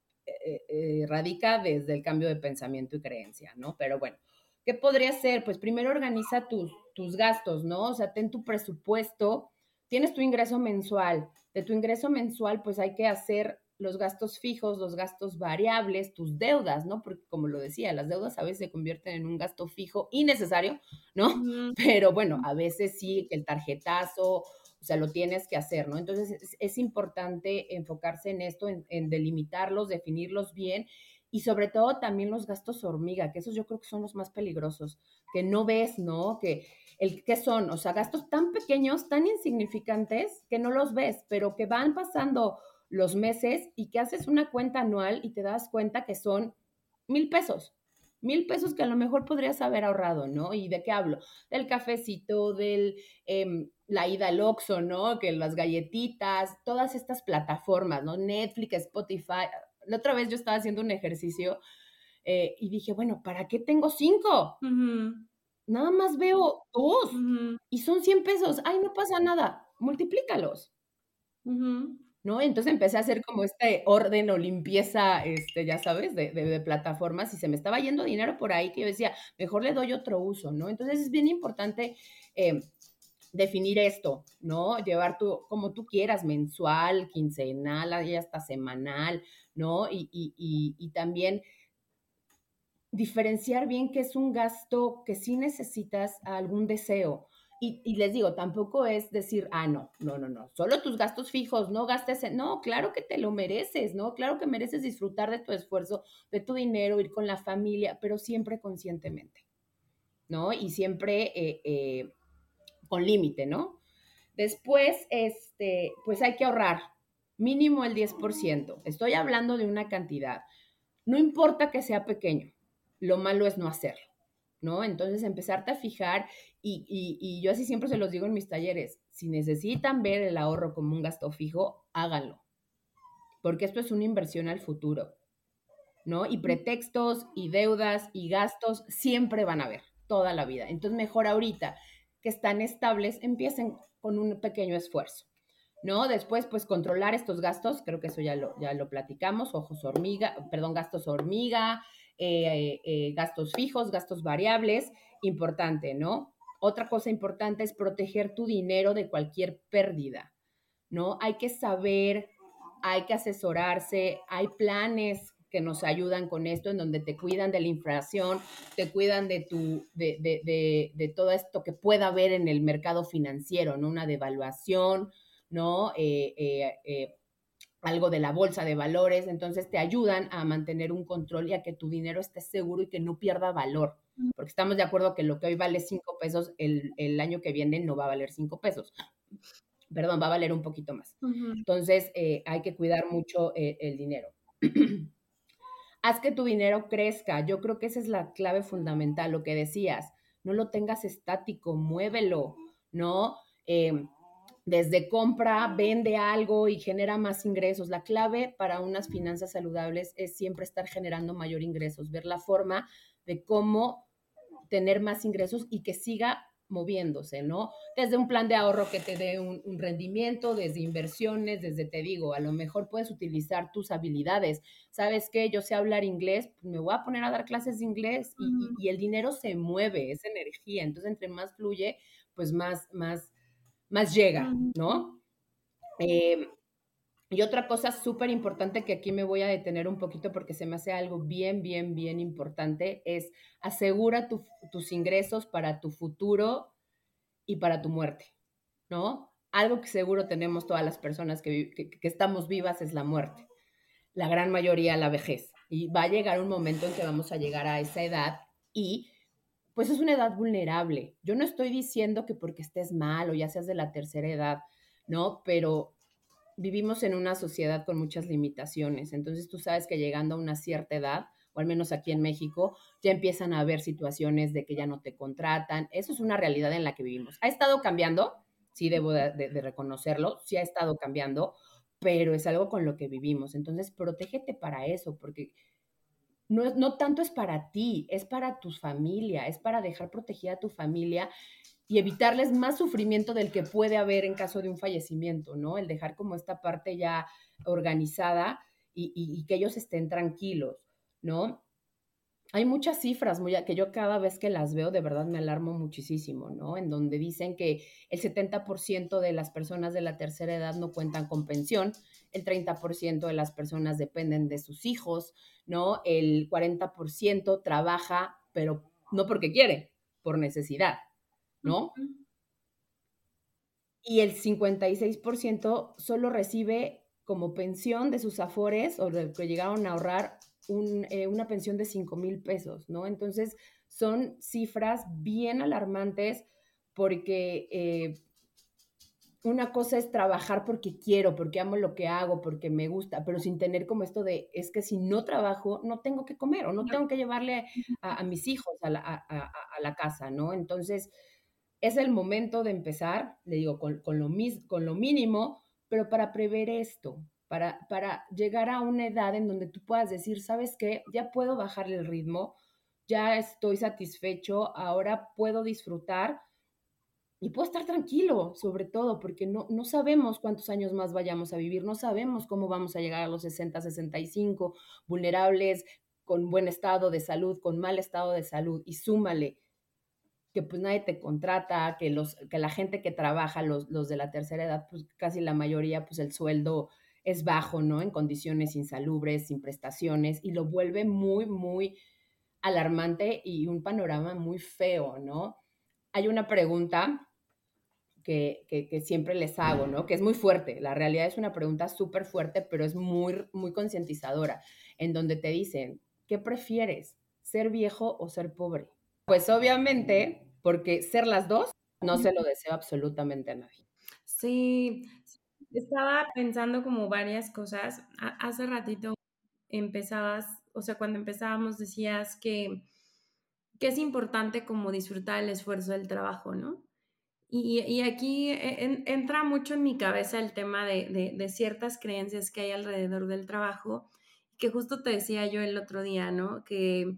radica desde el cambio de pensamiento y creencia, ¿no? Pero bueno, ¿qué podría ser? Pues primero organiza tus, tus gastos, ¿no? O sea, ten tu presupuesto, tienes tu ingreso mensual, de tu ingreso mensual, pues hay que hacer los gastos fijos, los gastos variables, tus deudas, ¿no? Porque como lo decía, las deudas a veces se convierten en un gasto fijo innecesario, ¿no? Pero bueno, a veces sí, que el tarjetazo, o sea, lo tienes que hacer, ¿no? Entonces es, importante enfocarse en esto, en, en, delimitarlos, definirlos bien y sobre todo también los gastos hormiga, que esos yo creo que son los más peligrosos, que no ves, ¿no? Que el qué son, o sea, gastos tan pequeños, tan insignificantes que no los ves, pero que van pasando los meses y que haces una cuenta anual y te das cuenta que son mil pesos, mil pesos que a lo mejor podrías haber ahorrado, ¿no? ¿Y de qué hablo? Del cafecito, del, em, la ida al Oxxo, ¿no? Que las galletitas, todas estas plataformas, ¿no? Netflix, Spotify. La otra vez yo estaba haciendo un ejercicio eh, y dije, bueno, ¿para qué tengo cinco? Nada más veo dos y son 100 pesos. Ay, no pasa nada, multiplícalos. ¿No? Entonces empecé a hacer como este orden o limpieza, este, ya sabes, de, de, plataformas y se me estaba yendo dinero por ahí que yo decía, mejor le doy otro uso, ¿no? Entonces es bien importante eh, definir esto, ¿no? Llevar tú, como tú quieras, mensual, quincenal, y hasta semanal, ¿no? Y, y, y, también diferenciar bien que es un gasto que sí necesitas algún deseo. Y, les digo, tampoco es decir, ah, no, no, no, no, solo tus gastos fijos, no gastes en, no, claro que te lo mereces, ¿no? Claro que mereces disfrutar de tu esfuerzo, de tu dinero, ir con la familia, pero siempre conscientemente, ¿no? Y siempre eh, eh, con límite, ¿no? Después, este, pues hay que ahorrar mínimo el 10%. Estoy hablando de una cantidad. No importa que sea pequeño, lo malo es no hacerlo, ¿no? Entonces empezarte a fijar y, y, yo así siempre se los digo en mis talleres, si necesitan ver el ahorro como un gasto fijo, háganlo, porque esto es una inversión al futuro, ¿no? Y pretextos y deudas y gastos siempre van a haber toda la vida. Entonces mejor ahorita que están estables, empiecen con un pequeño esfuerzo. ¿No? Después, pues controlar estos gastos, creo que eso ya lo, ya lo platicamos, ojos hormiga, perdón, gastos hormiga, eh, eh, gastos fijos, gastos variables, importante, ¿no? Otra cosa importante es proteger tu dinero de cualquier pérdida, ¿no? Hay que saber, hay que asesorarse, hay planes que nos ayudan con esto, en donde te cuidan de la inflación, te cuidan de, tu, de, de, de, todo esto que pueda haber en el mercado financiero, ¿no? Una devaluación, ¿no? Eh, eh, eh, algo de la bolsa de valores, entonces te ayudan a mantener un control y a que tu dinero esté seguro y que no pierda valor, porque estamos de acuerdo que lo que hoy vale cinco pesos, el, el año que viene no va a valer cinco pesos, perdón, va a valer un poquito más. Entonces hay que cuidar mucho el dinero. haz que tu dinero crezca. Yo creo que esa es la clave fundamental, lo que decías. No lo tengas estático, muévelo, ¿no? Desde compra, vende algo y genera más ingresos. La clave para unas finanzas saludables es siempre estar generando mayor ingresos, ver la forma de cómo tener más ingresos y que siga moviéndose, ¿no? Desde un plan de ahorro que te dé un, rendimiento, desde inversiones, desde, te digo, a lo mejor puedes utilizar tus habilidades. ¿Sabes qué? Yo sé hablar inglés, pues me voy a poner a dar clases de inglés y, el dinero se mueve, es energía. Entonces, entre más fluye, pues más, más, más llega, ¿no? Eh, y otra cosa súper importante que aquí me voy a detener un poquito porque se me hace algo bien, bien, bien importante es asegura tus ingresos para tu futuro y para tu muerte, ¿no? Algo que seguro tenemos todas las personas que, que estamos vivas es la muerte. La gran mayoría la vejez. Y va a llegar un momento en que vamos a llegar a esa edad y pues es una edad vulnerable. Yo no estoy diciendo que porque estés mal o ya seas de la tercera edad, ¿no? Pero vivimos en una sociedad con muchas limitaciones. Entonces tú sabes que llegando a una cierta edad, o al menos aquí en México, ya empiezan a haber situaciones de que ya no te contratan. Eso es una realidad en la que vivimos. Ha estado cambiando, sí debo de, reconocerlo, sí ha estado cambiando, pero es algo con lo que vivimos. Entonces, protégete para eso, porque no, no tanto es para ti, es para tu familia, es para dejar protegida a tu familia y evitarles más sufrimiento del que puede haber en caso de un fallecimiento, ¿no? El dejar como esta parte ya organizada y, que ellos estén tranquilos, ¿no? Hay muchas cifras muy, que yo cada vez que las veo de verdad me alarmo muchísimo, ¿no? En donde dicen que el 70% de las personas de la tercera edad no cuentan con pensión, el 30% de las personas dependen de sus hijos, ¿no? El 40% trabaja, pero no porque quiere, por necesidad, ¿no? Y el 56% solo recibe como pensión de sus afores o de que llegaron a ahorrar eh, una pensión de 5 mil pesos, ¿no? Entonces, son cifras bien alarmantes porque eh, una cosa es trabajar porque quiero, porque amo lo que hago, porque me gusta, pero sin tener como esto de, es que si no trabajo, no tengo que comer o no tengo que llevarle a, mis hijos a la, a la casa, ¿no? Entonces, es el momento de empezar, le digo, con, lo, con lo mínimo, pero para prever esto, para, llegar a una edad en donde tú puedas decir, ¿sabes qué? Ya puedo bajarle el ritmo, ya estoy satisfecho, ahora puedo disfrutar y puedo estar tranquilo, sobre todo, porque no, no sabemos cuántos años más vayamos a vivir, no sabemos cómo vamos a llegar a los 60, 65, vulnerables, con buen estado de salud, con mal estado de salud, y súmale que pues nadie te contrata, que, los, que la gente que trabaja, los, los de la tercera edad, pues casi la mayoría, pues el sueldo es bajo, ¿no? En condiciones insalubres, sin prestaciones, y lo vuelve muy, muy alarmante y un panorama muy feo, ¿no? Hay una pregunta que, que, siempre les hago, ¿no? Que es muy fuerte. La realidad es una pregunta súper fuerte, pero es muy, muy concientizadora, en donde te dicen, ¿qué prefieres? ¿Ser viejo o ser pobre? Pues obviamente, porque ser las dos no se lo deseo absolutamente a nadie. Sí, estaba pensando como varias cosas. Hace ratito empezabas, o sea, cuando empezábamos decías que, que es importante como disfrutar el esfuerzo del trabajo, ¿no? Y, y aquí entra mucho en mi cabeza el tema de, de, de, ciertas creencias que hay alrededor del trabajo, que justo te decía yo el otro día, ¿no? Que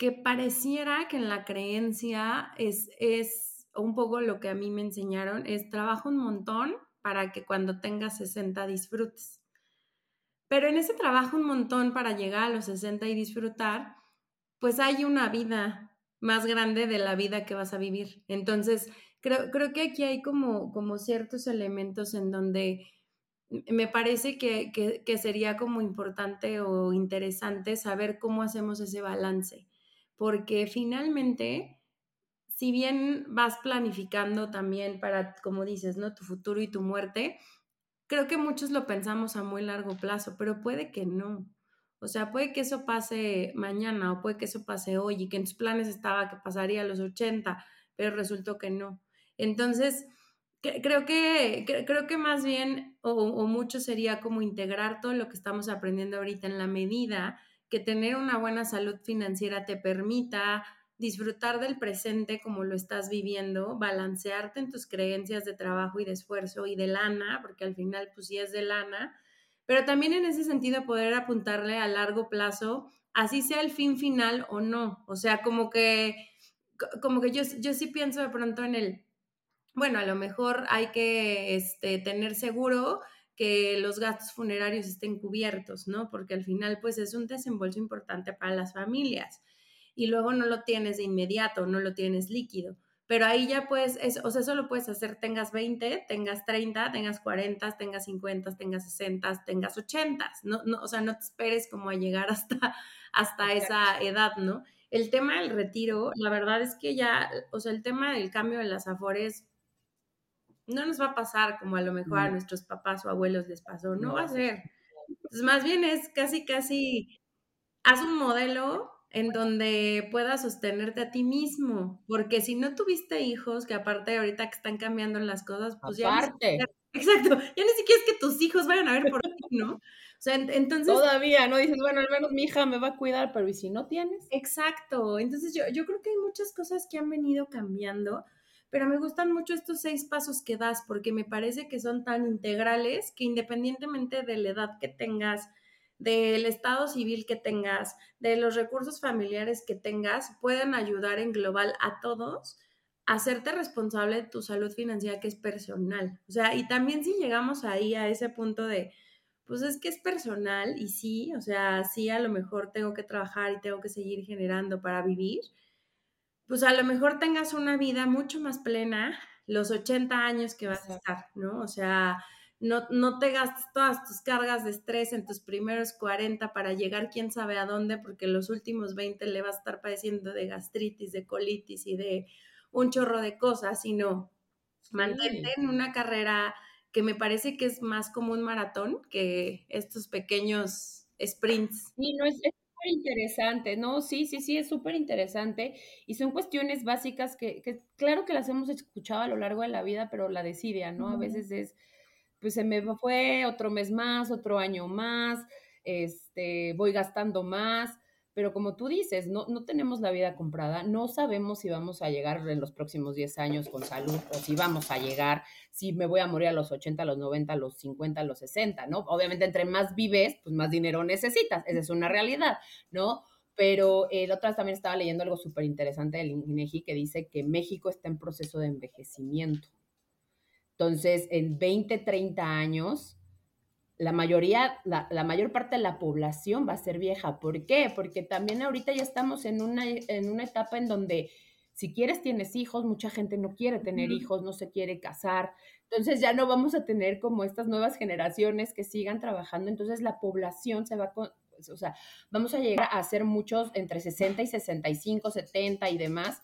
que pareciera que en la creencia es, es un poco lo que a mí me enseñaron, es trabajo un montón para que cuando tengas 60 disfrutes. Pero en ese trabajo un montón para llegar a los 60 y disfrutar, pues hay una vida más grande de la vida que vas a vivir. Entonces, creo, creo que aquí hay como, como ciertos elementos en donde me parece que, que sería como importante o interesante saber cómo hacemos ese balance porque finalmente, si bien vas planificando también para, como dices, ¿no? Tu futuro y tu muerte, creo que muchos lo pensamos a muy largo plazo, pero puede que no. O sea, puede que eso pase mañana o puede que eso pase hoy y que en tus planes estaba que pasaría a los 80, pero resultó que no. Entonces, creo que, creo que más bien o, o, mucho sería como integrar todo lo que estamos aprendiendo ahorita en la medida que tener una buena salud financiera te permita disfrutar del presente como lo estás viviendo, balancearte en tus creencias de trabajo y de esfuerzo y de lana, porque al final pues sí es de lana, pero también en ese sentido poder apuntarle a largo plazo, así sea el fin final o no, o sea, como que, como que yo, yo sí pienso de pronto en el, bueno, a lo mejor hay que este, tener seguro que los gastos funerarios estén cubiertos, ¿no? Porque al final, pues es un desembolso importante para las familias. Y luego no lo tienes de inmediato, no lo tienes líquido. Pero ahí ya puedes, o sea, eso lo puedes hacer, tengas 20, tengas 30, tengas 40, tengas 50, tengas 60, tengas 80. No, no, o sea, no te esperes como a llegar hasta, hasta esa edad, ¿no? El tema del retiro, la verdad es que ya, o sea, el tema del cambio de las afores no nos va a pasar como a lo mejor a nuestros papás o abuelos les pasó, no, va a ser. Pues más bien es casi, casi, haz un modelo en donde puedas sostenerte a ti mismo, porque si no tuviste hijos, que aparte ahorita que están cambiando las cosas, pues ya... exacto, ya ni siquiera es que tus hijos vayan a ver por ti, ¿no? O sea, entonces... Todavía, ¿no? Dices, bueno, al menos mi hija me va a cuidar, pero ¿y si no tienes? Exacto, entonces yo, yo creo que hay muchas cosas que han venido cambiando pero me gustan mucho estos seis pasos que das porque me parece que son tan integrales que independientemente de la edad que tengas, del estado civil que tengas, de los recursos familiares que tengas, pueden ayudar en global a todos a hacerte responsable de tu salud financiera que es personal. O sea, y también si llegamos ahí a ese punto de, pues es que es personal y sí, o sea, sí a lo mejor tengo que trabajar y tengo que seguir generando para vivir, pues a lo mejor tengas una vida mucho más plena los 80 años que vas a estar, ¿no? O sea, no, no te gastes todas tus cargas de estrés en tus primeros 40 para llegar quién sabe a dónde, porque los últimos 20 le vas a estar padeciendo de gastritis, de colitis y de un chorro de cosas, sino mantente en una carrera que me parece que es más como un maratón que estos pequeños sprints. Y no es, interesante, ¿no? Sí, sí, sí, es súper interesante. Y son cuestiones básicas que, claro que las hemos escuchado a lo largo de la vida, pero la desidia, ¿no? A veces es, pues se me fue otro mes más, otro año más, este, voy gastando más, pero como tú dices, no, no tenemos la vida comprada, no sabemos si vamos a llegar en los próximos 10 años con salud o si vamos a llegar, si me voy a morir a los 80, a los 90, a los 50, a los 60, ¿no? Obviamente, entre más vives, pues más dinero necesitas, esa es una realidad, ¿no? Pero eh, la otra vez también estaba leyendo algo súper interesante del INEGI que dice que México está en proceso de envejecimiento. Entonces, en 20, 30 años, la mayoría, la, la, mayor parte de la población va a ser vieja. ¿Por qué? Porque también ahorita ya estamos en una, en una etapa en donde si quieres tienes hijos, mucha gente no quiere tener hijos, no se quiere casar. Entonces ya no vamos a tener como estas nuevas generaciones que sigan trabajando. Entonces la población se va, o sea, vamos a llegar a ser muchos entre 60 y 65, 70 y demás.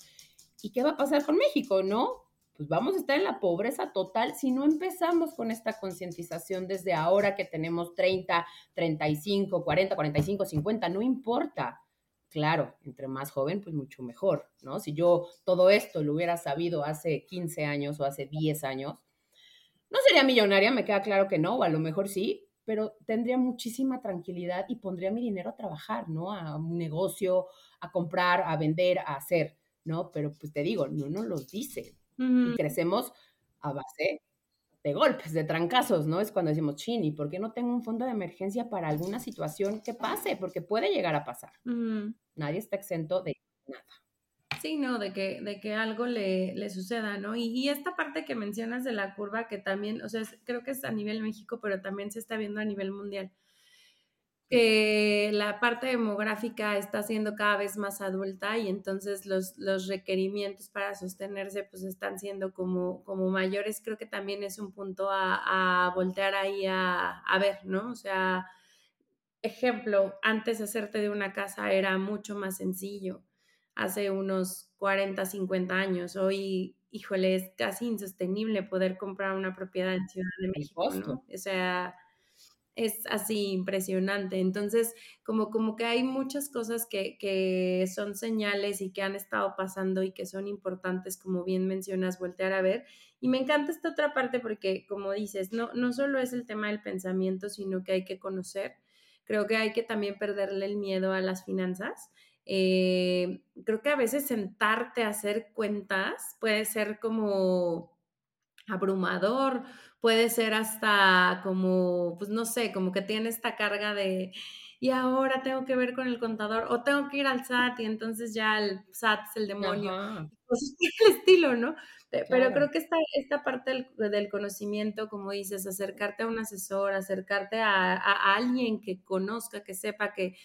¿Y qué va a pasar con México, no? Pues vamos a estar en la pobreza total si no empezamos con esta concientización desde ahora que tenemos 30, 35, 40, 45, 50, no importa. Claro, entre más joven, pues mucho mejor, ¿no? Si yo todo esto lo hubiera sabido hace 15 años o hace 10 años, no sería millonaria, me queda claro que no, o a lo mejor sí, pero tendría muchísima tranquilidad y pondría mi dinero a trabajar, ¿no? A un negocio, a comprar, a vender, a hacer, ¿no? Pero pues te digo, no nos los dice, y crecemos a base de golpes, de trancazos, ¿no? Es cuando decimos, chini, ¿por qué no tengo un fondo de emergencia para alguna situación que pase? Porque puede llegar a pasar. Nadie está exento de nada. Sí, no, de que, de que algo le, le suceda, ¿no? Y, y, esta parte que mencionas de la curva, que también, o sea, creo que es a nivel México, pero también se está viendo a nivel mundial que la parte demográfica está siendo cada vez más adulta y entonces los, los requerimientos para sostenerse pues están siendo como, como mayores. Creo que también es un punto a, a voltear ahí a, a, ver, ¿no? O sea, ejemplo, antes hacerte de una casa era mucho más sencillo, hace unos 40, 50 años. Hoy, híjole, es casi insostenible poder comprar una propiedad en Ciudad de México, ¿no? O sea es así impresionante. Entonces, como, como que hay muchas cosas que, que, son señales y que han estado pasando y que son importantes, como bien mencionas, voltear a ver. Y me encanta esta otra parte porque, como dices, no, no solo es el tema del pensamiento, sino que hay que conocer. Creo que hay que también perderle el miedo a las finanzas. Eh, creo que a veces sentarte a hacer cuentas puede ser como abrumador puede ser hasta como, pues no sé, como que tiene esta carga de, y ahora tengo que ver con el contador o tengo que ir al SAT y entonces ya el SAT es el demonio. Cosas el estilo, ¿no? Pero creo que esta, esta parte del, conocimiento, como dices, acercarte a un asesor, acercarte a, a alguien que conozca, que sepa, que,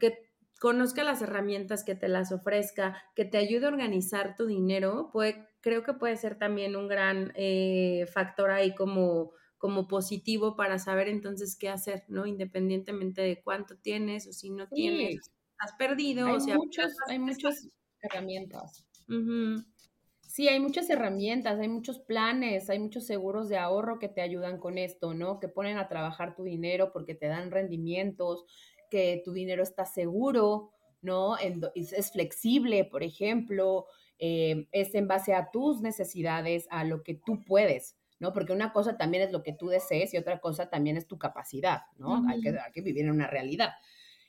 que conozca las herramientas, que te las ofrezca, que te ayude a organizar tu dinero, puede creo que puede ser también un gran eh, factor ahí como, como positivo para saber entonces qué hacer, ¿no? Independientemente de cuánto tienes o si no tienes, has perdido. Hay, o sea, muchos, hay muchas herramientas. Sí, hay muchas herramientas, hay muchos planes, hay muchos seguros de ahorro que te ayudan con esto, ¿no? Que ponen a trabajar tu dinero porque te dan rendimientos, que tu dinero está seguro, ¿no? es flexible, por ejemplo, eh, es en base a tus necesidades, a lo que tú puedes, ¿no? Porque una cosa también es lo que tú desees y otra cosa también es tu capacidad, ¿no? hay, que, que, vivir en una realidad.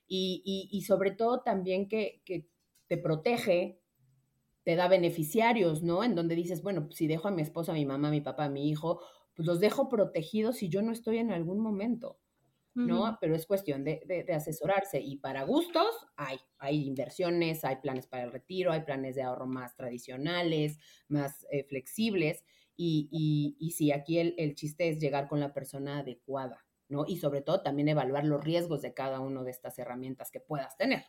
Y, y, sobre todo también que, que, te protege, te da beneficiarios, ¿no? En donde dices, bueno, si dejo a mi esposa, a mi mamá, a mi papá, a mi hijo, pues los dejo protegidos si yo no estoy en algún momento. ¿No? Pero es cuestión de, asesorarse y para gustos hay, hay inversiones, hay planes para el retiro, hay planes de ahorro más tradicionales, más eh, flexibles y, y, y, sí, aquí el, el, chiste es llegar con la persona adecuada, ¿no? Y sobre todo también evaluar los riesgos de cada una de estas herramientas que puedas tener.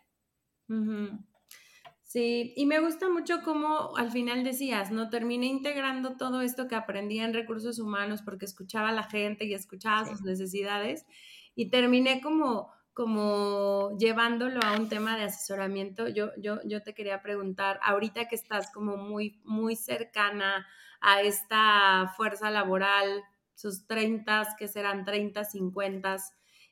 Sí, y me gusta mucho cómo al final decías, ¿no? Terminé integrando todo esto que aprendí en recursos humanos porque escuchaba a la gente y escuchaba sus necesidades y terminé como, como llevándolo a un tema de asesoramiento. Yo, yo, yo te quería preguntar, ahorita que estás como muy, muy cercana a esta fuerza laboral, sus 30, que serán 30, 50,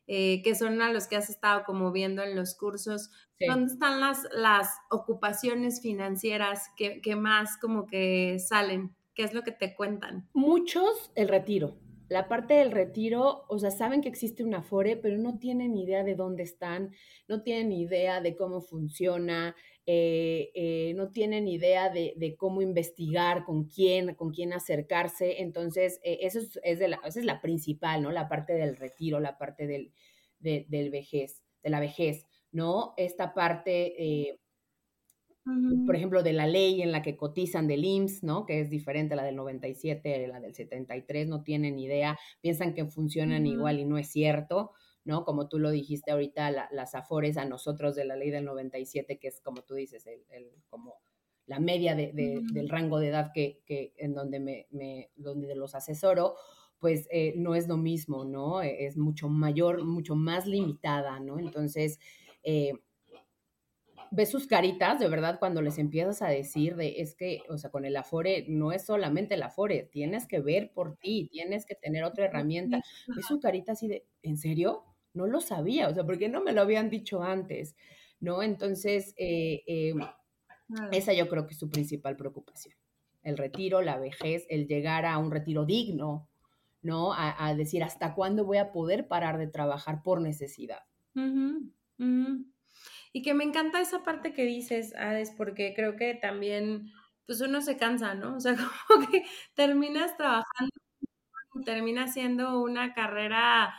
eh, que son a los que has estado como viendo en los cursos, ¿dónde están las, las ocupaciones financieras que, que más como que salen? ¿Qué es lo que te cuentan? Muchos el retiro la parte del retiro, o sea, saben que existe un Afore, pero no tienen idea de dónde están, no tienen idea de cómo funciona, eh, eh, no tienen idea de, cómo investigar, con quién, con quién acercarse. Entonces, eh, eso es, de la, esa es la principal, ¿no? La parte del retiro, la parte del, del vejez, de la vejez, ¿no? Esta parte por ejemplo, de la ley en la que cotizan del IMSS, ¿no? Que es diferente a la del 97, la del 73, no tienen idea, piensan que funcionan igual y no es cierto, ¿no? Como tú lo dijiste ahorita, las afores a nosotros de la ley del 97, que es como tú dices, el, como la media de, del rango de edad que, que en donde me, me, donde los asesoro, pues eh, no es lo mismo, ¿no? Es mucho mayor, mucho más limitada, ¿no? Entonces, eh, ves sus caritas, de verdad, cuando les empiezas a decir de, es que, o sea, con el Afore no es solamente el Afore, tienes que ver por ti, tienes que tener otra herramienta. Ves su carita así de, ¿en serio? No lo sabía, o sea, ¿por qué no me lo habían dicho antes? ¿No? Entonces, eh, em, esa yo creo que es su principal preocupación. El retiro, la vejez, el llegar a un retiro digno, ¿no? A, decir, ¿hasta cuándo voy a poder parar de trabajar por necesidad? Y que me encanta esa parte que dices, Ades, porque creo que también, pues uno se cansa, ¿no? O sea, como que terminas trabajando, terminas siendo una carrera,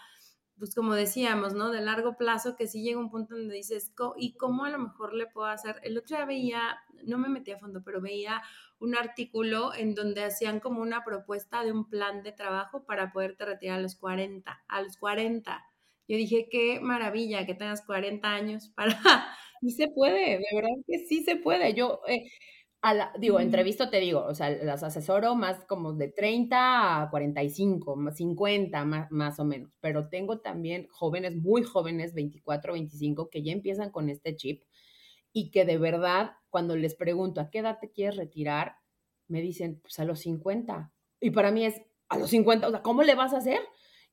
pues como decíamos, ¿no? De largo plazo, que sí llega un punto donde dices, ¿y cómo a lo mejor le puedo hacer? El otro día veía, no me metí a fondo, pero veía un artículo en donde hacían como una propuesta de un plan de trabajo para poderte retirar a los 40, a los 40. Yo dije, qué maravilla que tengas 40 años para... Sí se puede, de verdad que sí se puede. Yo, eh, a la, digo, entrevisto te digo, o sea, las asesoro más como de 30 a 45, 50 más, más o menos, pero tengo también jóvenes, muy jóvenes, 24, 25, que ya empiezan con este chip y que de verdad, cuando les pregunto, ¿a qué edad te quieres retirar? Me dicen, pues a los 50. Y para mí es, a los 50, o sea, ¿cómo le vas a hacer?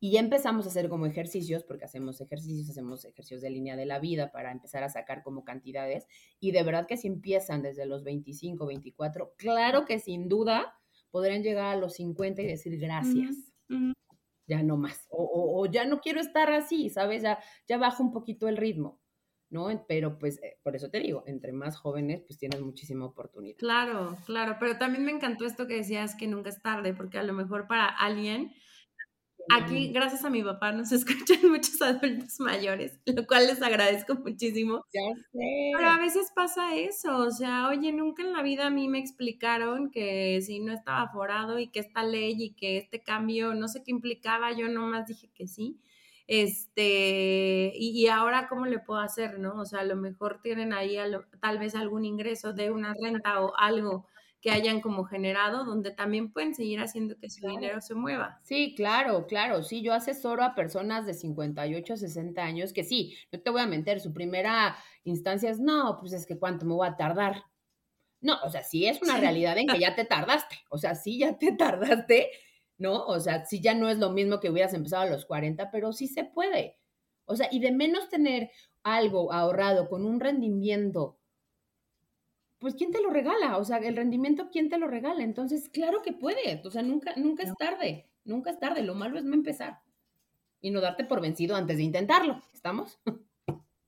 Y ya empezamos a hacer como ejercicios, porque hacemos ejercicios, hacemos ejercicios de línea de la vida para empezar a sacar como cantidades. Y de verdad que si empiezan desde los 25, 24, claro que sin duda podrían llegar a los 50 y decir gracias. Ya no más. O, ya no quiero estar así, ¿sabes? Ya, ya bajo un poquito el ritmo. ¿no? Pero pues eh, por eso te digo, entre más jóvenes pues tienes muchísima oportunidad. Claro, claro, pero también me encantó esto que decías que nunca es tarde, porque a lo mejor para alguien Aquí, gracias a mi papá, nos escuchan muchos adultos mayores, lo cual les agradezco muchísimo. Ya sé. Pero a veces pasa eso, o sea, oye, nunca en la vida a mí me explicaron que si no estaba forado y que esta ley y que este cambio, no sé qué implicaba, yo nomás dije que sí. Este, y, ahora cómo le puedo hacer, ¿no? O sea, a lo mejor tienen ahí tal vez algún ingreso de una renta o algo que hayan como generado, donde también pueden seguir haciendo que su dinero se mueva. Sí, claro, claro. Sí, yo asesoro a personas de 58 a 60 años que sí, no te voy a mentir, su primera instancia es, no, pues es que cuánto me voy a tardar. No, o sea, sí es una realidad en que ya te tardaste, o sea, sí ya te tardaste, ¿no? O sea, sí ya no es lo mismo que hubieras empezado a los 40, pero sí se puede. O sea, y de menos tener algo ahorrado con un rendimiento pues ¿quién te lo regala? O sea, el rendimiento, ¿quién te lo regala? Entonces, claro que puede, o sea, nunca, nunca es tarde, nunca es tarde, lo malo es no empezar y no darte por vencido antes de intentarlo, ¿estamos?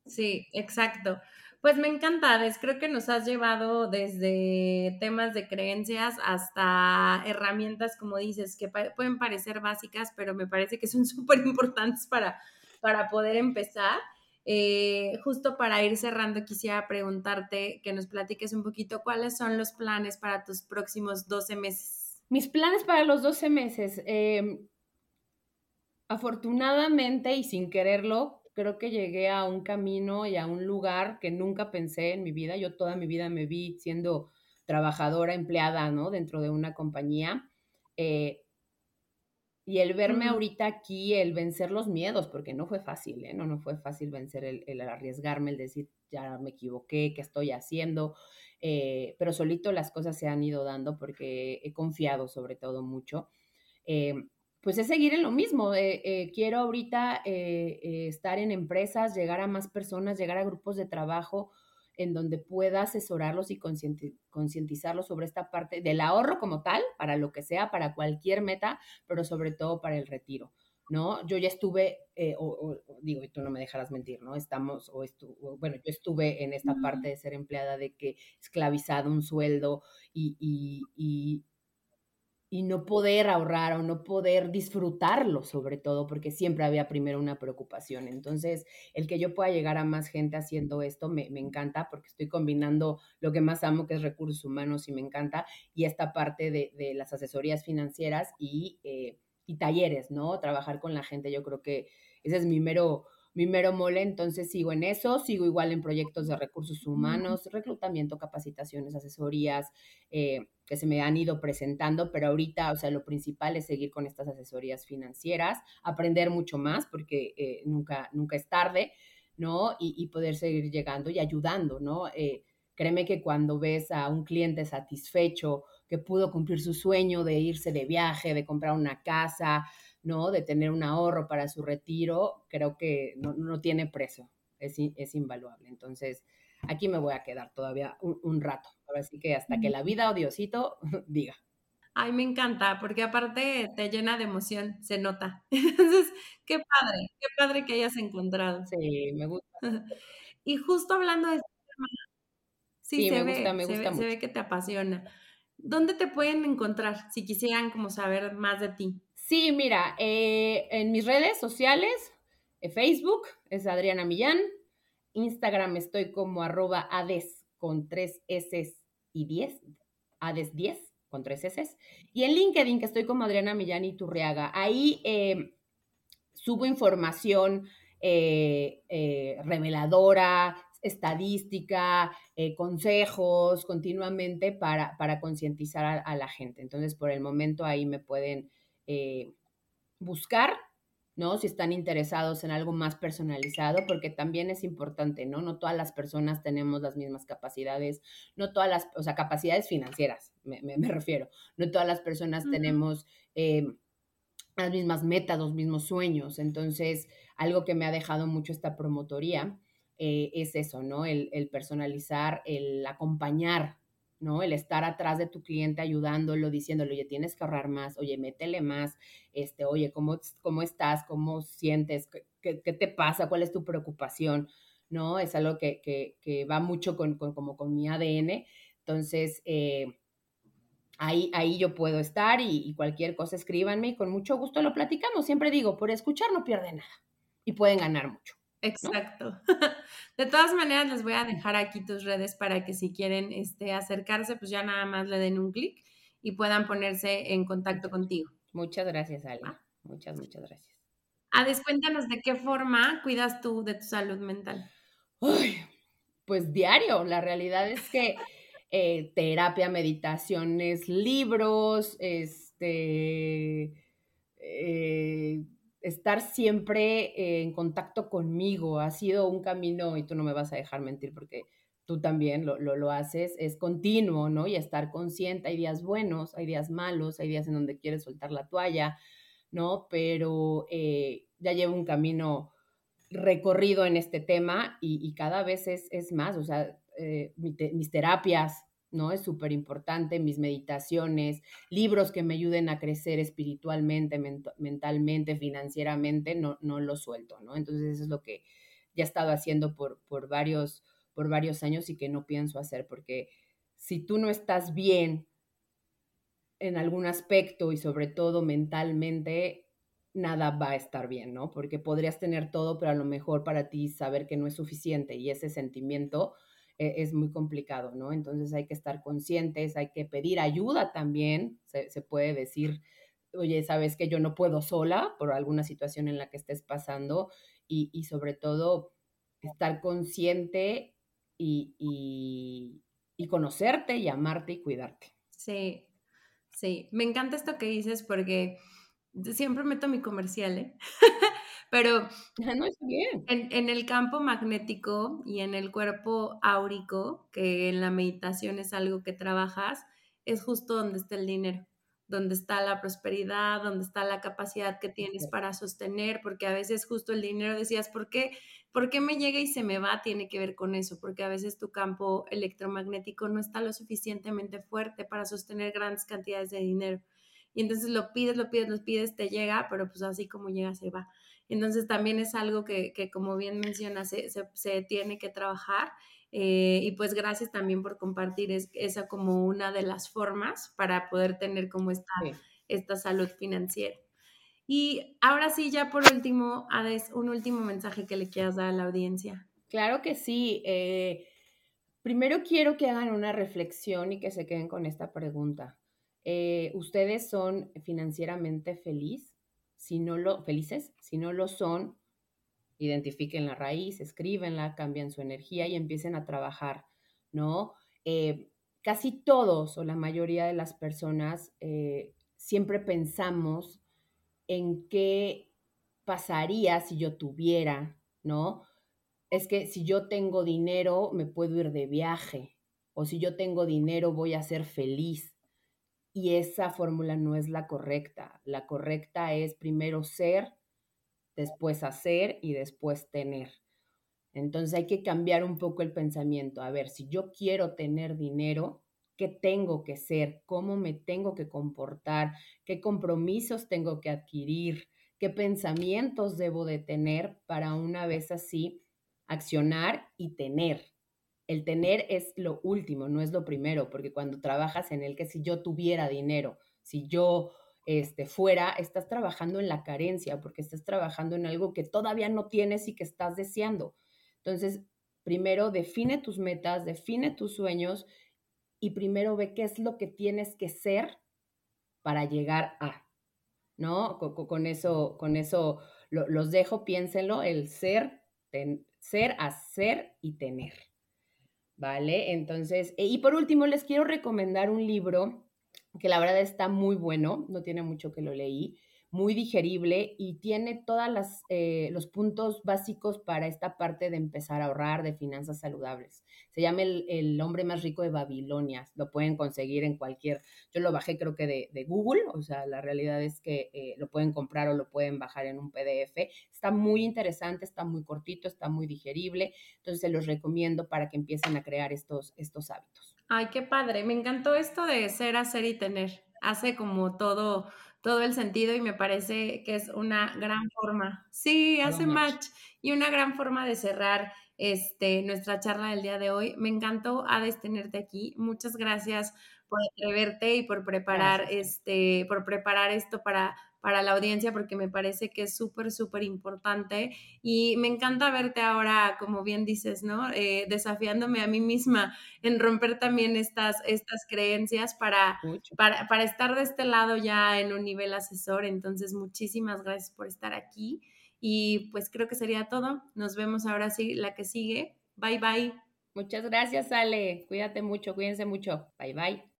Sí, exacto. Pues me encanta, creo que nos has llevado desde temas de creencias hasta herramientas, como dices, que pueden parecer básicas, pero me parece que son súper importantes para, para poder empezar. Eh, justo para ir cerrando, quisiera preguntarte que nos platiques un poquito cuáles son los planes para tus próximos 12 meses. Mis planes para los 12 meses. Em, afortunadamente y sin quererlo, creo que llegué a un camino y a un lugar que nunca pensé en mi vida. Yo toda mi vida me vi siendo trabajadora, empleada, ¿no? Dentro de una compañía. Eh, y el verme ahorita aquí, el vencer los miedos, porque no fue fácil, ¿eh? No, no fue fácil vencer el, arriesgarme, el decir, ya me equivoqué, ¿qué estoy haciendo? Eh, pero solito las cosas se han ido dando porque he confiado sobre todo mucho. Eh, pues es seguir en lo mismo. quiero ahorita estar en empresas, llegar a más personas, llegar a grupos de trabajo, en donde pueda asesorarlos y concientizarlos sobre esta parte del ahorro como tal, para lo que sea, para cualquier meta, pero sobre todo para el retiro. ¿no? Yo ya estuve, eh, o, digo, y tú no me dejarás mentir, ¿no? Estamos, o bueno, yo estuve en esta parte de ser empleada de que esclavizado un sueldo y, y, y no poder ahorrar o no poder disfrutarlo, sobre todo, porque siempre había primero una preocupación. Entonces, el que yo pueda llegar a más gente haciendo esto me, encanta porque estoy combinando lo que más amo, que es recursos humanos, y me encanta, y esta parte de, las asesorías financieras y, eh, y talleres, ¿no? Trabajar con la gente, yo creo que ese es mi mero mi mero mole, entonces sigo en eso, sigo igual en proyectos de recursos humanos, reclutamiento, capacitaciones, asesorías eh, que se me han ido presentando, pero ahorita, o sea, lo principal es seguir con estas asesorías financieras, aprender mucho más porque eh, nunca, nunca es tarde, ¿no? Y, poder seguir llegando y ayudando, ¿no? Eh, créeme que cuando ves a un cliente satisfecho, que pudo cumplir su sueño de irse de viaje, de comprar una casa, ¿no? De tener un ahorro para su retiro, creo que no, tiene precio, es, es, invaluable. Entonces, aquí me voy a quedar todavía un, rato, así que hasta que la vida o Diosito diga. Ay, me encanta, porque aparte te llena de emoción, se nota. Entonces, qué padre, qué padre que hayas encontrado. Sí, me gusta. y justo hablando de este tema, sí, se, me ve, me gusta se ve que te apasiona. ¿Dónde te pueden encontrar si quisieran como saber más de ti? Sí, mira, eh, en mis redes sociales, eh, Facebook es Adriana Millán, Instagram estoy como arroba ades con tres S y 10, ades 10 con tres S, y en LinkedIn que estoy como Adriana Millán y Turriaga. Ahí eh, subo información reveladora, estadística, consejos continuamente para, para concientizar a, la gente. Entonces, por el momento ahí me pueden eh, buscar, ¿no? Si están interesados en algo más personalizado, porque también es importante, ¿no? No todas las personas tenemos las mismas capacidades, no todas las, o sea, capacidades financieras, me, refiero, no todas las personas tenemos eh, las mismas metas, los mismos sueños. Entonces, algo que me ha dejado mucho esta promotoría eh, es eso, ¿no? El, el personalizar, el acompañar ¿no? El estar atrás de tu cliente ayudándolo, diciéndole, oye, tienes que ahorrar más, oye, métele más, este, oye, ¿cómo, cómo estás? ¿Cómo sientes? ¿Qué, te pasa? ¿Cuál es tu preocupación? ¿No? Es algo que, va mucho con, como con mi ADN. Entonces, eh, ahí, ahí yo puedo estar y, y, cualquier cosa escríbanme y con mucho gusto lo platicamos. Siempre digo, por escuchar no pierde nada y pueden ganar mucho. Exacto. De todas maneras, les voy a dejar aquí tus redes para que si quieren este, acercarse, pues ya nada más le den un clic y puedan ponerse en contacto contigo. Muchas gracias, Ale. Muchas, muchas gracias. Ades, cuéntanos de qué forma cuidas tú de tu salud mental. pues diario. La realidad es que eh, terapia, meditaciones, libros, este... Eh, estar siempre en contacto conmigo. Ha sido un camino, y tú no me vas a dejar mentir porque tú también lo, lo, haces, es continuo, ¿no? Y estar consciente. Hay días buenos, hay días malos, hay días en donde quieres soltar la toalla, ¿no? Pero eh, ya llevo un camino recorrido en este tema y, cada vez es, es, más, o sea, eh, mis terapias, ¿no? Es súper importante, mis meditaciones, libros que me ayuden a crecer espiritualmente, mentalmente, financieramente, no, no lo suelto, ¿no? Entonces eso es lo que ya he estado haciendo por, por, varios, por varios años y que no pienso hacer, porque si tú no estás bien en algún aspecto y sobre todo mentalmente, nada va a estar bien, ¿no? Porque podrías tener todo, pero a lo mejor para ti saber que no es suficiente y ese sentimiento es muy complicado, ¿no? Entonces hay que estar conscientes, hay que pedir ayuda también, se, puede decir, oye, sabes que yo no puedo sola por alguna situación en la que estés pasando y, sobre todo estar consciente y, y, conocerte y amarte y cuidarte. Sí, sí, me encanta esto que dices porque siempre meto mi comercial, ¿eh? Pero no, es bien. En, el campo magnético y en el cuerpo áurico, que en la meditación es algo que trabajas, es justo donde está el dinero. donde está la prosperidad, donde está la capacidad que tienes para sostener, porque a veces justo el dinero decías, ¿por qué? ¿Por qué me llega y se me va? Tiene que ver con eso, porque a veces tu campo electromagnético no está lo suficientemente fuerte para sostener grandes cantidades de dinero. Y entonces lo pides, lo pides, lo pides, te llega, pero pues así como llega, se va. Entonces también es algo que, como bien mencionas, se, tiene que trabajar. Eh, y pues gracias también por compartir esa como una de las formas para poder tener como esta, esta salud financiera. Y ahora sí, ya por último, Ades, un último mensaje que le quieras dar a la audiencia. Claro que sí. Eh, primero quiero que hagan una reflexión y que se queden con esta pregunta. Eh, ¿Ustedes son financieramente felices? Si no lo, felices, si no lo son, identifiquen la raíz, escríbenla, cambien su energía y empiecen a trabajar, ¿no? Eh, casi todos o la mayoría de las personas eh, siempre pensamos en qué pasaría si yo tuviera, ¿no? Es que si yo tengo dinero, me puedo ir de viaje, o si yo tengo dinero, voy a ser feliz y esa fórmula no es la correcta. La correcta es primero ser, después hacer y después tener. Entonces hay que cambiar un poco el pensamiento. A ver, si yo quiero tener dinero, ¿qué tengo que ser? ¿Cómo me tengo que comportar? ¿Qué compromisos tengo que adquirir? ¿Qué pensamientos debo de tener para una vez así accionar y tener? El tener es lo último, no es lo primero, porque cuando trabajas en el que si yo tuviera dinero, si yo este, fuera, estás trabajando en la carencia, porque estás trabajando en algo que todavía no tienes y que estás deseando. Entonces, primero define tus metas, define tus sueños y primero ve qué es lo que tienes que ser para llegar a, ¿no? Con, eso, con eso los dejo, piénsenlo, el ser, ser, hacer y tener. ¿Vale? Entonces, eh, y por último, les quiero recomendar un libro que la verdad está muy bueno, no tiene mucho que lo leí, muy digerible y tiene todos eh, los puntos básicos para esta parte de empezar a ahorrar, de finanzas saludables. Se llama el, hombre más rico de Babilonia. Lo pueden conseguir en cualquier, yo lo bajé creo que de, Google, o sea, la realidad es que eh, lo pueden comprar o lo pueden bajar en un PDF. Está muy interesante, está muy cortito, está muy digerible. Entonces se los recomiendo para que empiecen a crear estos, estos hábitos. Ay, qué padre. Me encantó esto de ser, hacer y tener. Hace como todo todo el sentido y me parece que es una gran forma. Sí, hace match y una gran forma de cerrar este, nuestra charla del día de hoy. Me encantó, Ades, tenerte aquí. Muchas gracias por atreverte y por preparar, este, por preparar esto para para la audiencia porque me parece que es súper, súper importante y me encanta verte ahora, como bien dices, ¿no? Eh, desafiándome a mí misma en romper también estas, estas creencias para, para, para estar de este lado ya en un nivel asesor. Entonces, muchísimas gracias por estar aquí y pues creo que sería todo. Nos vemos ahora sí, la que sigue. Bye bye. Muchas gracias, Ale. Cuídate mucho, cuídense mucho. Bye bye.